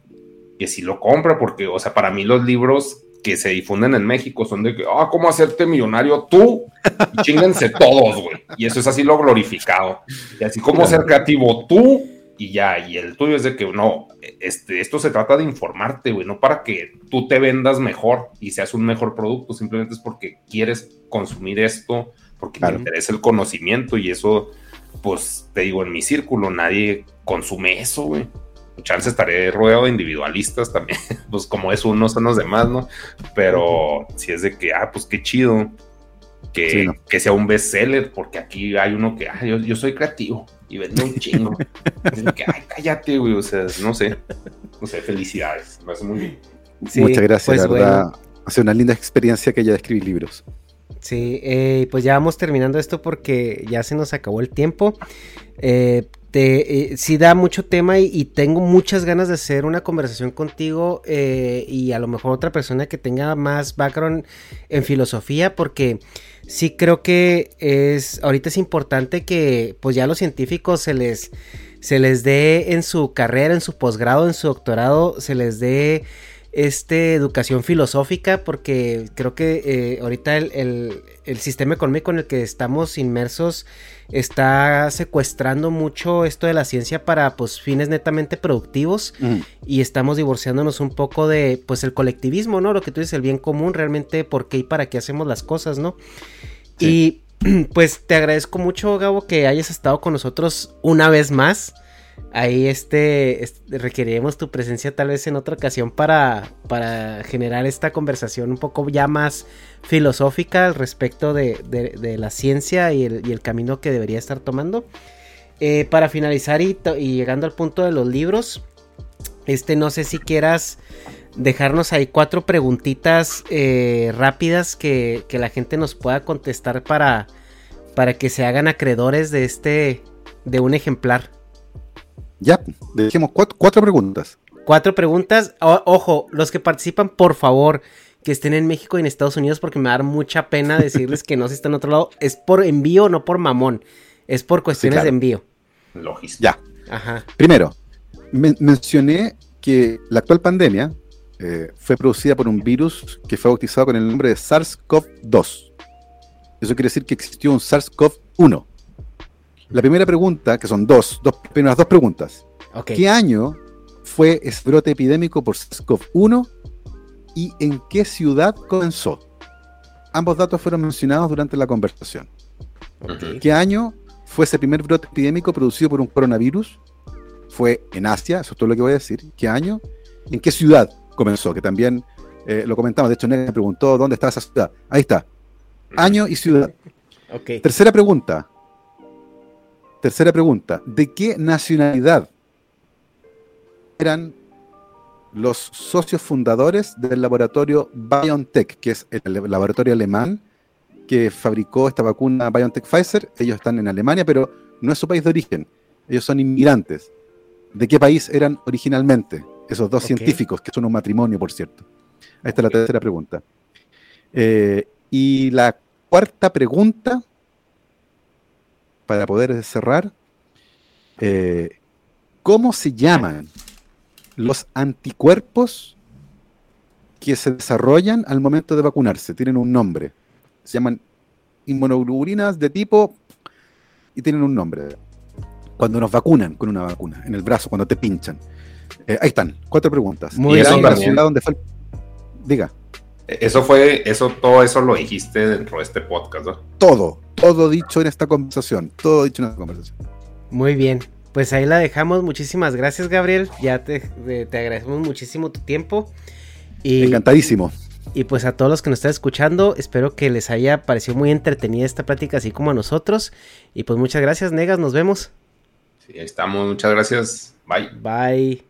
que sí lo compra, porque, o sea, para mí los libros que se difunden en México son de que, ah, ¿cómo hacerte millonario tú? Y chingense todos, güey. Y eso es así lo glorificado. Y así como ser creativo tú y ya, y el tuyo es de que no, este, esto se trata de informarte, güey, no para que tú te vendas mejor y seas un mejor producto, simplemente es porque quieres consumir esto, porque te interesa el conocimiento y eso, pues te digo, en mi círculo nadie consume eso, güey. Chance estaré rodeado de individualistas también, pues como es uno son los demás, ¿no? Pero si es de que, ah, pues qué chido que, que sea un bestseller, porque aquí hay uno que, ah, yo, soy creativo y vende un chingo. que, ay, cállate, güey, o sea, no sé, no sé, felicidades, me hace muy bien. Muchas gracias, pues, la verdad. Ha sido una linda experiencia que haya de escribir libros. Sí, eh, pues ya vamos terminando esto porque ya se nos acabó el tiempo. Eh, te, eh, sí da mucho tema y, tengo muchas ganas de hacer una conversación contigo eh, y a lo mejor otra persona que tenga más background en filosofía porque sí creo que es ahorita es importante que pues ya a los científicos se les se les dé en su carrera, en su posgrado, en su doctorado, se les dé este, educación filosófica, porque creo que eh, ahorita el, sistema económico en el que estamos inmersos está secuestrando mucho esto de la ciencia para pues fines netamente productivos y estamos divorciándonos un poco de pues el colectivismo, ¿no? Lo que tú dices, el bien común, realmente por qué y para qué hacemos las cosas, ¿no? Y pues te agradezco mucho, Gabo, que hayas estado con nosotros una vez más ahí este, requeriremos tu presencia tal vez en otra ocasión para, para generar esta conversación un poco ya más filosófica al respecto de, la ciencia y el, camino que debería estar tomando. Eh, para finalizar y, llegando al punto de los libros, este no sé si quieras dejarnos ahí cuatro preguntitas eh, rápidas que, que, la gente nos pueda contestar para, para que se hagan acreedores de este, de un ejemplar. Ya, dejemos cuatro, preguntas. Cuatro preguntas. ojo, los que participan, por favor, que estén en México y en Estados Unidos, porque me da mucha pena decirles que no se están en otro lado. Es por envío, no por mamón. Es por cuestiones de envío. Logística. Ya. Ajá. Primero, mencioné que la actual pandemia eh, fue producida por un virus que fue bautizado con el nombre de SARS-CoV-2. Eso quiere decir que existió un SARS-CoV-1. La primera pregunta, que son dos, dos primeras dos preguntas. ¿Qué año fue ese brote epidémico por SARS-CoV-1 y en qué ciudad comenzó? Ambos datos fueron mencionados durante la conversación. ¿Qué año fue ese primer brote epidémico producido por un coronavirus? Fue en Asia, eso es todo lo que voy a decir. ¿Qué año? ¿En qué ciudad comenzó? Que también eh, lo comentamos. De hecho, Ned me preguntó dónde está esa ciudad. Ahí está. Año y ciudad. Tercera pregunta. Tercera pregunta, ¿de qué nacionalidad eran los socios fundadores del laboratorio BioNTech, que es el laboratorio alemán que fabricó esta vacuna BioNTech Pfizer? Ellos están en Alemania, pero no es su país de origen. Ellos son inmigrantes. ¿De qué país eran originalmente esos dos científicos, que son un matrimonio, por cierto? Ahí está la tercera pregunta. Eh, y la cuarta pregunta para poder cerrar, eh, ¿cómo se llaman los anticuerpos que se desarrollan al momento de vacunarse? Tienen un nombre. Se llaman inmunoglobulinas de tipo y tienen un nombre. Cuando nos vacunan con una vacuna, en el brazo, cuando te pinchan. Eh, ahí están, cuatro preguntas. Muy bien. Diga. Eso fue, eso, todo eso lo dijiste dentro de este podcast, ¿no? Todo, todo dicho en esta conversación, todo dicho en esta conversación. Muy bien, pues ahí la dejamos. Muchísimas gracias, Gabriel. Ya te, te agradecemos muchísimo tu tiempo. Y, Encantadísimo. Y pues a todos los que nos están escuchando, espero que les haya parecido muy entretenida esta plática, así como a nosotros. Y pues muchas gracias, Negas, nos vemos. Sí, ahí estamos. Muchas gracias. Bye. Bye.